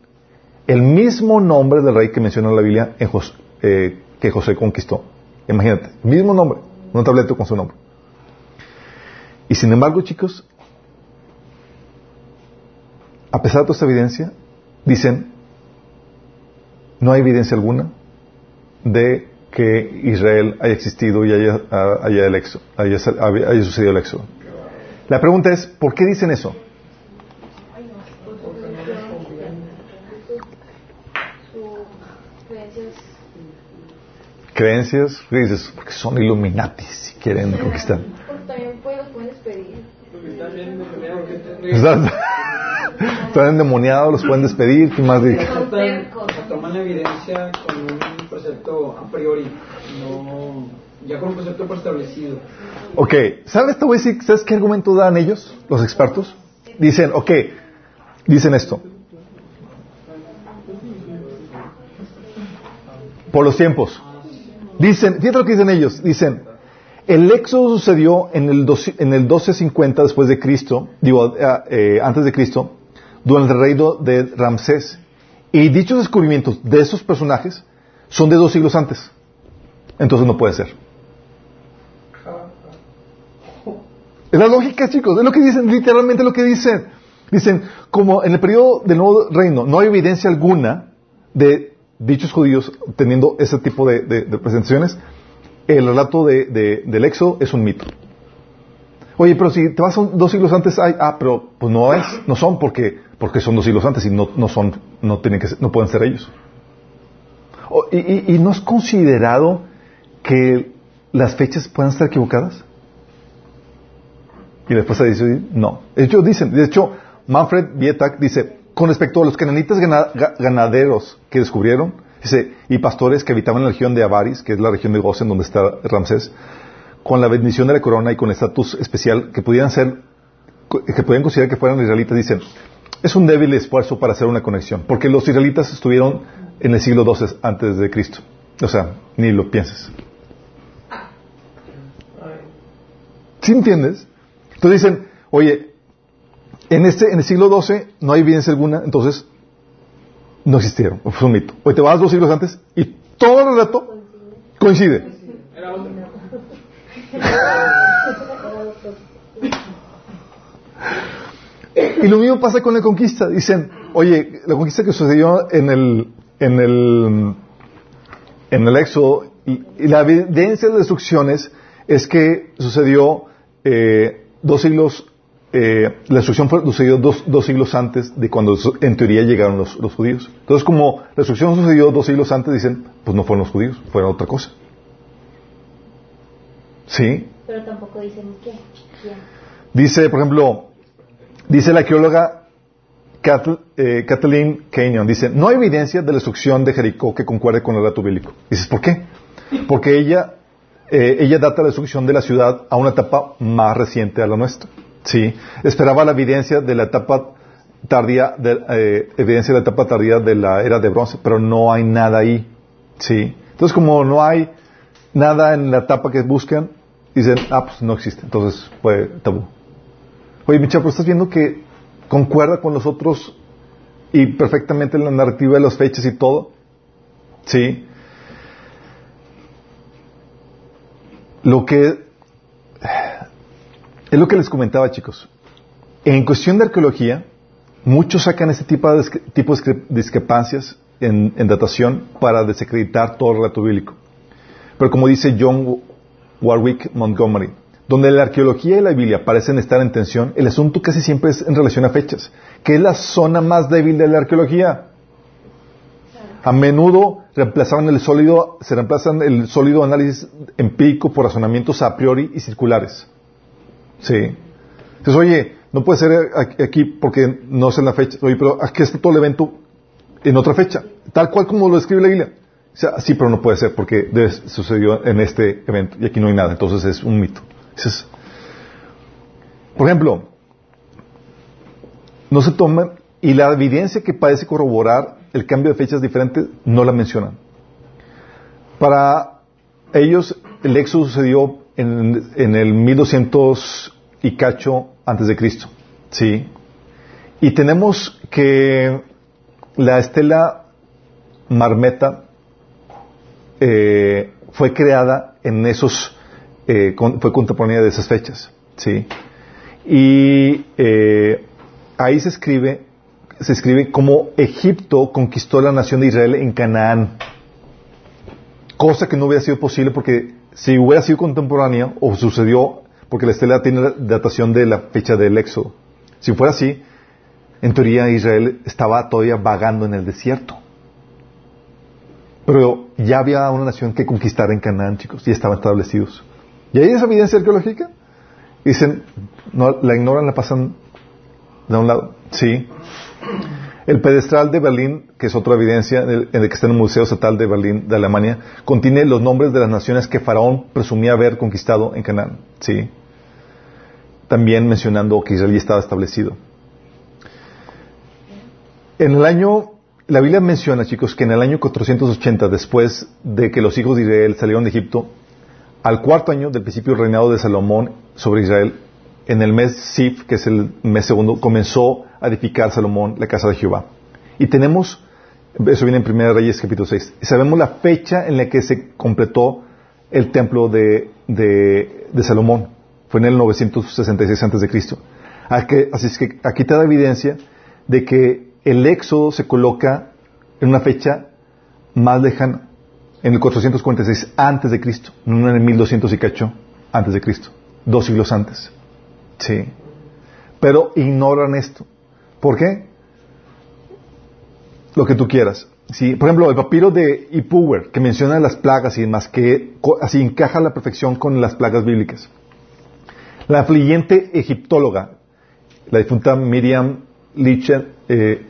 El mismo nombre del rey que menciona la Biblia en eh, que José conquistó. Imagínate, mismo nombre, una tableta con su nombre. Y sin embargo, chicos, a pesar de toda esta evidencia, dicen, no hay evidencia alguna de que Israel haya existido y haya, el haya, haya sucedido el éxodo. La pregunta es, ¿por qué dicen eso? creencias, y dices, porque son iluminatis y quieren conquistar. También pues, los pueden despedir. Están, [LAUGHS] están endemoniados, los pueden despedir, ¿qué más dices? Toman evidencia con un precepto a priori, no ya con un precepto preestablecido. Ok, ¿sabes, te ¿sabes qué argumento dan ellos, los expertos? Dicen, ok, dicen esto. Por los tiempos. Dicen, fíjate lo que dicen ellos, dicen, el éxodo sucedió en el, 12 en el 1250 después de Cristo, digo, eh, eh, antes de Cristo, durante el reino de Ramsés. Y dichos descubrimientos de esos personajes son de dos siglos antes. Entonces no puede ser. Es la lógica, chicos. Es lo que dicen, literalmente lo que dicen. Dicen, como en el periodo del nuevo reino no hay evidencia alguna de dichos judíos teniendo ese tipo de, presentaciones, el relato de, de- del éxodo es un mito. Oye, pero si te vas a un- dos siglos antes, hay, ah, pero pues no es, no son porque, porque son dos siglos antes y no, no son, no tienen que ser- no pueden ser ellos. Y, y- no has considerado que las fechas puedan estar equivocadas? Y después se dice, no. Ellos dicen, de hecho, Manfred Bietak dice, con respecto a los cananitas gana- ga- ganaderos que descubrieron, y pastores que habitaban la región de Avaris, que es la región de Gosen donde está Ramsés, con la bendición de la corona y con el estatus especial que pudieran ser, que podían considerar que fueran israelitas, dicen, es un débil esfuerzo para hacer una conexión, porque los israelitas estuvieron en el siglo XII antes de Cristo. O sea, ni lo pienses. ¿Sí entiendes? Entonces dicen, oye, en este, en el siglo XII no hay evidencia alguna, entonces no existieron, fue un mito. Hoy te vas dos siglos antes y todo el relato coincide. Era otro. Y lo mismo pasa con la conquista. Dicen, oye, la conquista que sucedió en el, en el, en el Éxodo, y, y la evidencia de las destrucciones es que sucedió eh, dos siglos, eh, la destrucción fue, sucedió dos, dos siglos antes de cuando en teoría llegaron los, los judíos. Entonces, como la destrucción sucedió dos siglos antes, dicen, pues no fueron los judíos, fueron otra cosa. ¿Sí? Pero tampoco dicen qué. quién. Dice, por ejemplo, dice la arqueóloga eh, Kathleen Kenyon, dice, no hay evidencia de la destrucción de Jericó que concuerde con el relato bíblico. Dices, ¿por qué? Porque ella, eh, ella data la destrucción de la ciudad a una etapa más reciente a la nuestra. Sí, esperaba la evidencia de la etapa tardía, de, eh, evidencia de la etapa tardía de la era de bronce, pero no hay nada ahí. Sí, entonces como no hay nada en la etapa que buscan, dicen, ah, pues no existe, entonces fue tabú. Oye, Micha, pero estás viendo que concuerda con los otros y perfectamente la narrativa de las fechas y todo. Sí. Lo que es lo que les comentaba, chicos. En cuestión de arqueología, muchos sacan este tipo de, tipo de discre- discrepancias en, en datación para desacreditar todo el relato bíblico. Pero como dice John Warwick Montgomery, donde la arqueología y la Biblia parecen estar en tensión, el asunto casi siempre es en relación a fechas, que es la zona más débil de la arqueología. A menudo reemplazaban el sólido, se reemplazan el sólido análisis empírico por razonamientos a priori y circulares. Sí. Entonces, oye, no puede ser aquí- porque no sé la fecha. Oye, pero aquí está todo el evento en otra fecha, tal cual como lo describe la Biblia. O sea, sí, pero no puede ser porque sucedió en este evento y aquí no hay nada. Entonces es un mito. Ese es- Por ejemplo, no se toman y la evidencia que parece corroborar el cambio de fechas diferentes no la mencionan. Para ellos, el éxodo sucedió en, en el 1200 y cacho antes de Cristo. ¿Sí? Y tenemos que la estela marmeta eh, fue creada en esos, eh, fue contemporánea de esas fechas. ¿Sí? Y eh, ahí se escribe, se escribe cómo Egipto conquistó la nación de Israel en Canaán cosa que no hubiera sido posible porque si hubiera sido contemporánea o sucedió porque la estela tiene datación de la fecha del éxodo. Si fuera así, en teoría Israel estaba todavía vagando en el desierto. Pero ya había una nación que conquistar en Canaán, chicos, y estaban establecidos. ¿Y hay esa evidencia arqueológica? Dicen, no, la ignoran, la pasan de un lado. Sí. El pedestral de Berlín, que es otra evidencia, en el, que está en el Museo Estatal de Berlín, de Alemania, contiene los nombres de las naciones que Faraón presumía haber conquistado en Canaán. Sí. También mencionando que Israel ya estaba establecido. En el año, la Biblia menciona, chicos, que en el año 480, después de que los hijos de Israel salieron de Egipto, al cuarto año del principio del reinado de Salomón sobre Israel, en el mes Sif, que es el mes segundo, comenzó a edificar Salomón la casa de Jehová. Y tenemos, eso viene en 1 Reyes capítulo 6, y sabemos la fecha en la que se completó el templo de, de, Salomón. Fue en el 966 antes de Cristo. Así es que aquí te da evidencia de que el éxodo se coloca en una fecha más lejana, en el 446 antes de Cristo, no en el 1200 y cacho antes de Cristo, dos siglos antes. Sí. Pero ignoran esto. ¿Por qué? Lo que tú quieras. Sí, por ejemplo, el papiro de Ipuwer, que menciona las plagas y demás, que así encaja a la perfección con las plagas bíblicas. La fluyente egiptóloga, la difunta Miriam Lichen, eh,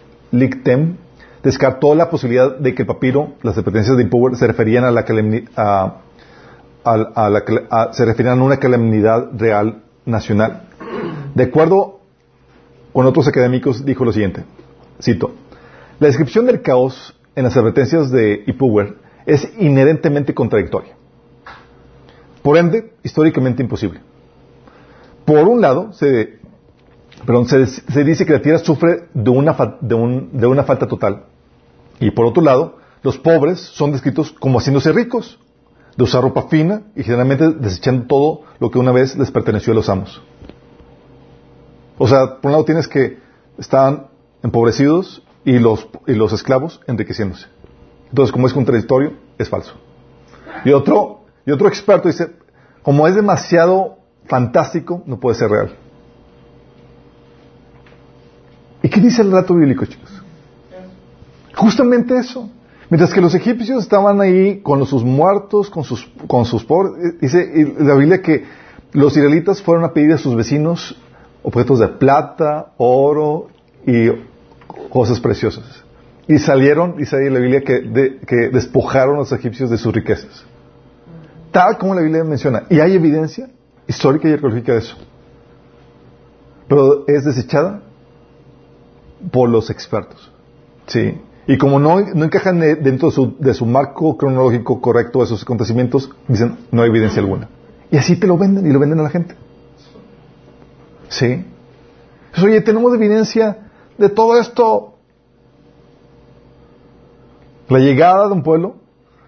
descartó la posibilidad de que el papiro, las dependencias de Ipuwer, se referían a la, a, a, a la se referían a una calamidad real nacional. De acuerdo con otros académicos, dijo lo siguiente, cito, la descripción del caos en las advertencias de Ipuwer es inherentemente contradictoria. Por ende, históricamente imposible. Por un lado, se, dice que la tierra sufre de una falta total. Y por otro lado, los pobres son descritos como haciéndose ricos, de usar ropa fina y generalmente desechando todo lo que una vez les perteneció a los amos. O sea, por un lado tienes que están empobrecidos y los, y los esclavos enriqueciéndose. Entonces, como es contradictorio, es falso. Y otro, y otro experto dice, como es demasiado fantástico, no puede ser real. ¿Y qué dice el relato bíblico, chicos? Justamente eso. Mientras que los egipcios estaban ahí con sus muertos, con sus, con sus pobres, dice la Biblia que los israelitas fueron a pedir a sus vecinos objetos de plata, oro y cosas preciosas. Y salieron, dice ahí la Biblia, que, que despojaron a los egipcios de sus riquezas. Tal como la Biblia menciona. Y hay evidencia histórica y arqueológica de eso. Pero es desechada por los expertos. ¿Sí? Y como no, no encajan dentro de su, marco cronológico correcto esos acontecimientos, dicen, no hay evidencia alguna. Y así te lo venden y lo venden a la gente. ¿Sí? Oye, tenemos evidencia de todo esto. La llegada de un pueblo,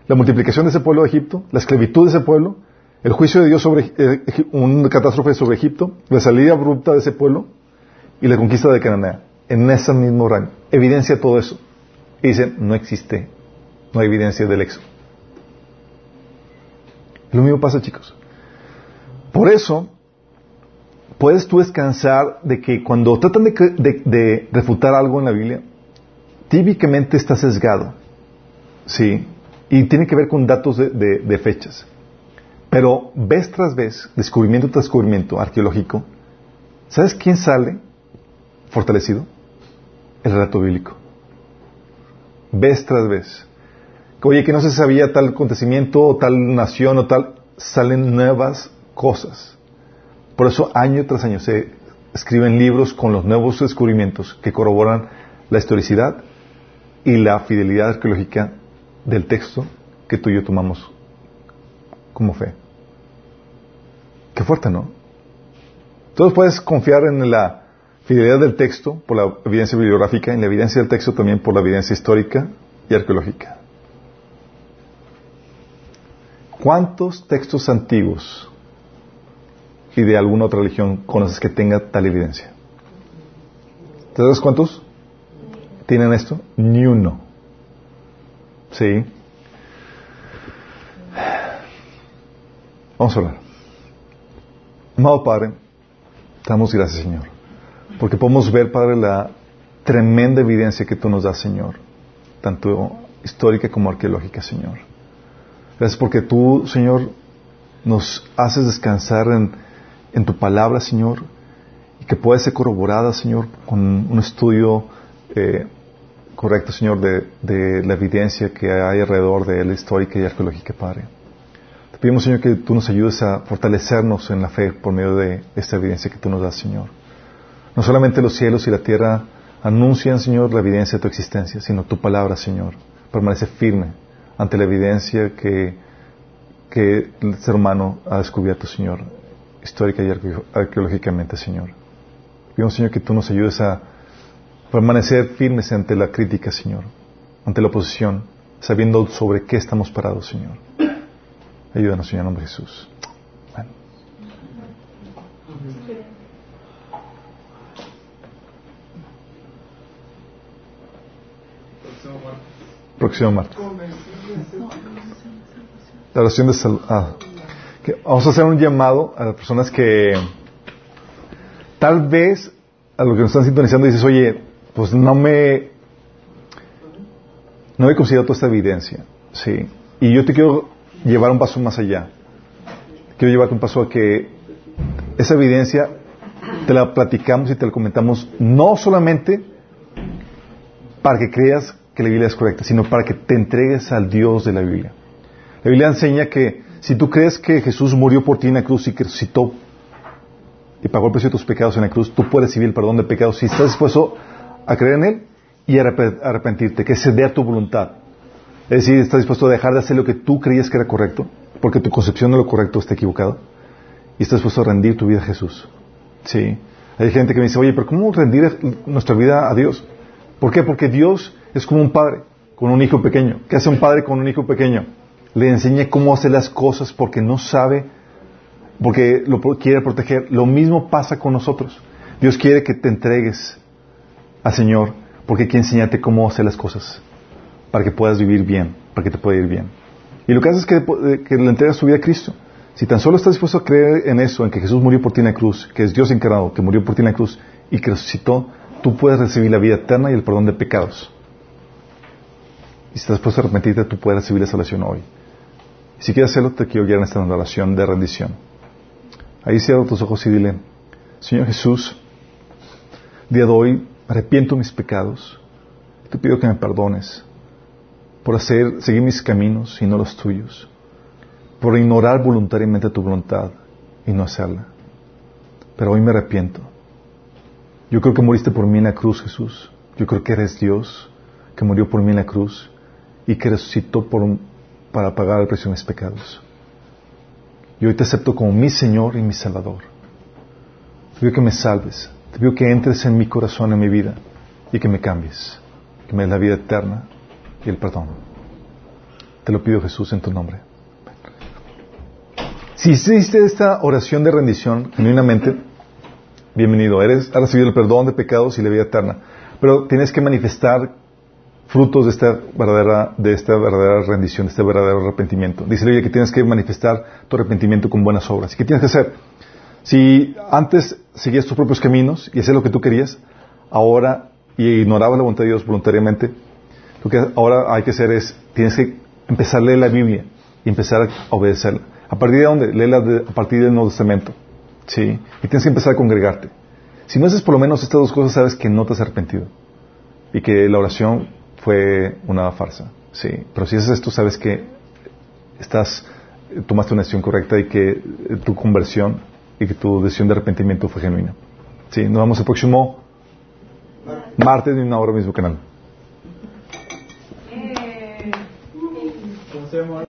la multiplicación de ese pueblo de Egipto, la esclavitud de ese pueblo, el juicio de Dios sobre eh, una catástrofe sobre Egipto, la salida abrupta de ese pueblo y la conquista de Canaán. En ese mismo rango. Evidencia todo eso. Y dicen, no existe, no hay evidencia del éxodo. Lo mismo pasa, chicos. Por eso, puedes tú descansar de que cuando tratan de, de, refutar algo en la Biblia, típicamente está sesgado. ¿Sí? Y tiene que ver con datos de, de fechas. Pero vez tras vez, descubrimiento tras descubrimiento arqueológico, ¿sabes quién sale fortalecido? El relato bíblico. Vez tras vez. Oye, que no se sabía tal acontecimiento o tal nación o tal, salen nuevas cosas. Por eso año tras año se escriben libros con los nuevos descubrimientos que corroboran la historicidad y la fidelidad arqueológica del texto que tú y yo tomamos como fe. Qué fuerte, ¿no? Entonces puedes confiar en la fidelidad del texto por la evidencia bibliográfica, en la evidencia del texto también por la evidencia histórica y arqueológica. ¿Cuántos textos antiguos y de alguna otra religión conoces que tenga tal evidencia? ¿Te das cuántos tienen esto? Ni uno. ¿Sí? Vamos a hablar. Amado Padre, damos gracias, Señor, porque podemos ver, Padre, la tremenda evidencia que tú nos das, Señor, tanto histórica como arqueológica, Señor. Gracias porque tú, Señor, nos haces descansar en, en tu palabra, Señor, y que pueda ser corroborada, Señor, con un estudio eh, correcto, Señor, de, la evidencia que hay alrededor de la histórica y arqueológica, Padre. Te pedimos, Señor, que tú nos ayudes a fortalecernos en la fe por medio de esta evidencia que tú nos das, Señor. No solamente los cielos y la tierra anuncian, Señor, la evidencia de tu existencia, sino tu palabra, Señor, permanece firme ante la evidencia que, que el ser humano ha descubierto, Señor, histórica y arqueo- arqueológicamente, Señor. Pedimos, Señor, que tú nos ayudes a permanecer firmes ante la crítica, Señor, ante la oposición, sabiendo sobre qué estamos parados, Señor. Ayúdanos, Señor, en nombre de Jesús. Amén. Próximo martes. La oración de salud. Ah. Vamos a hacer un llamado a las personas que tal vez a los que nos están sintonizando dices, oye, pues no me no he considerado toda esta evidencia, sí. Y yo te quiero llevar un paso más allá. Quiero llevarte un paso a que esa evidencia te la platicamos y te la comentamos no solamente para que creas que la Biblia es correcta, sino para que te entregues al Dios de la Biblia. La Biblia enseña que si tú crees que Jesús murió por ti en la cruz y que resucitó y pagó el precio de tus pecados en la cruz, tú puedes recibir el perdón de pecados si estás dispuesto a creer en Él y a arrep- arrepentirte, que ceder a tu voluntad. Es decir, estás dispuesto a dejar de hacer lo que tú creías que era correcto, porque tu concepción de lo correcto está equivocada, y estás dispuesto a rendir tu vida a Jesús. Sí. Hay gente que me dice, oye, pero ¿cómo rendir nuestra vida a Dios? ¿Por qué? Porque Dios es como un padre con un hijo pequeño. ¿Qué hace un padre con un hijo pequeño? Le enseña cómo hacer las cosas porque no sabe, porque lo quiere proteger. Lo mismo pasa con nosotros. Dios quiere que te entregues al Señor porque quiere enseñarte cómo hacer las cosas para que puedas vivir bien, para que te pueda ir bien. Y lo que hace es que, eh, que le entregas tu vida a Cristo. Si tan solo estás dispuesto a creer en eso, en que Jesús murió por ti en la cruz, que es Dios encarnado, que murió por ti en la cruz y que resucitó, tú puedes recibir la vida eterna y el perdón de pecados. Y si estás dispuesto a arrepentirte, tú puedes recibir la salvación hoy. Si quieres hacerlo, te quiero guiar en esta oración de rendición. Ahí cierra tus ojos y dile, Señor Jesús, día de hoy arrepiento mis pecados. Te pido que me perdones por hacer, seguir mis caminos y no los tuyos, por ignorar voluntariamente tu voluntad y no hacerla. Pero hoy me arrepiento. Yo creo que moriste por mí en la cruz, Jesús. Yo creo que eres Dios, que murió por mí en la cruz y que resucitó por para pagar el precio de mis pecados. Y hoy te acepto como mi Señor y mi Salvador. Te pido que me salves. Te pido que entres en mi corazón, en mi vida, y que me cambies. Que me des la vida eterna y el perdón. Te lo pido, Jesús, en tu nombre. Si hiciste esta oración de rendición genuinamente, bienvenido. Eres, has recibido el perdón de pecados y la vida eterna. Pero tienes que manifestar frutos de esta verdadera, de esta verdadera rendición, de este verdadero arrepentimiento. Dice oye que tienes que manifestar tu arrepentimiento con buenas obras. ¿Y qué tienes que hacer? Si antes seguías tus propios caminos y hacías lo que tú querías, ahora y ignorabas la voluntad de Dios voluntariamente, lo que ahora hay que hacer es, tienes que empezar a leer la Biblia y empezar a obedecerla. ¿A partir de dónde? Léela de- a partir del Nuevo Testamento. ¿Sí? Y tienes que empezar a congregarte. Si no haces por lo menos estas dos cosas, sabes que no te has arrepentido. Y que la oración fue una farsa. Sí. Pero si haces esto, sabes que estás, eh, tomaste una decisión correcta y que eh, tu conversión y que tu decisión de arrepentimiento fue genuina. Sí. Nos vemos el próximo martes en una hora mismo canal. ¿Cómo se llama?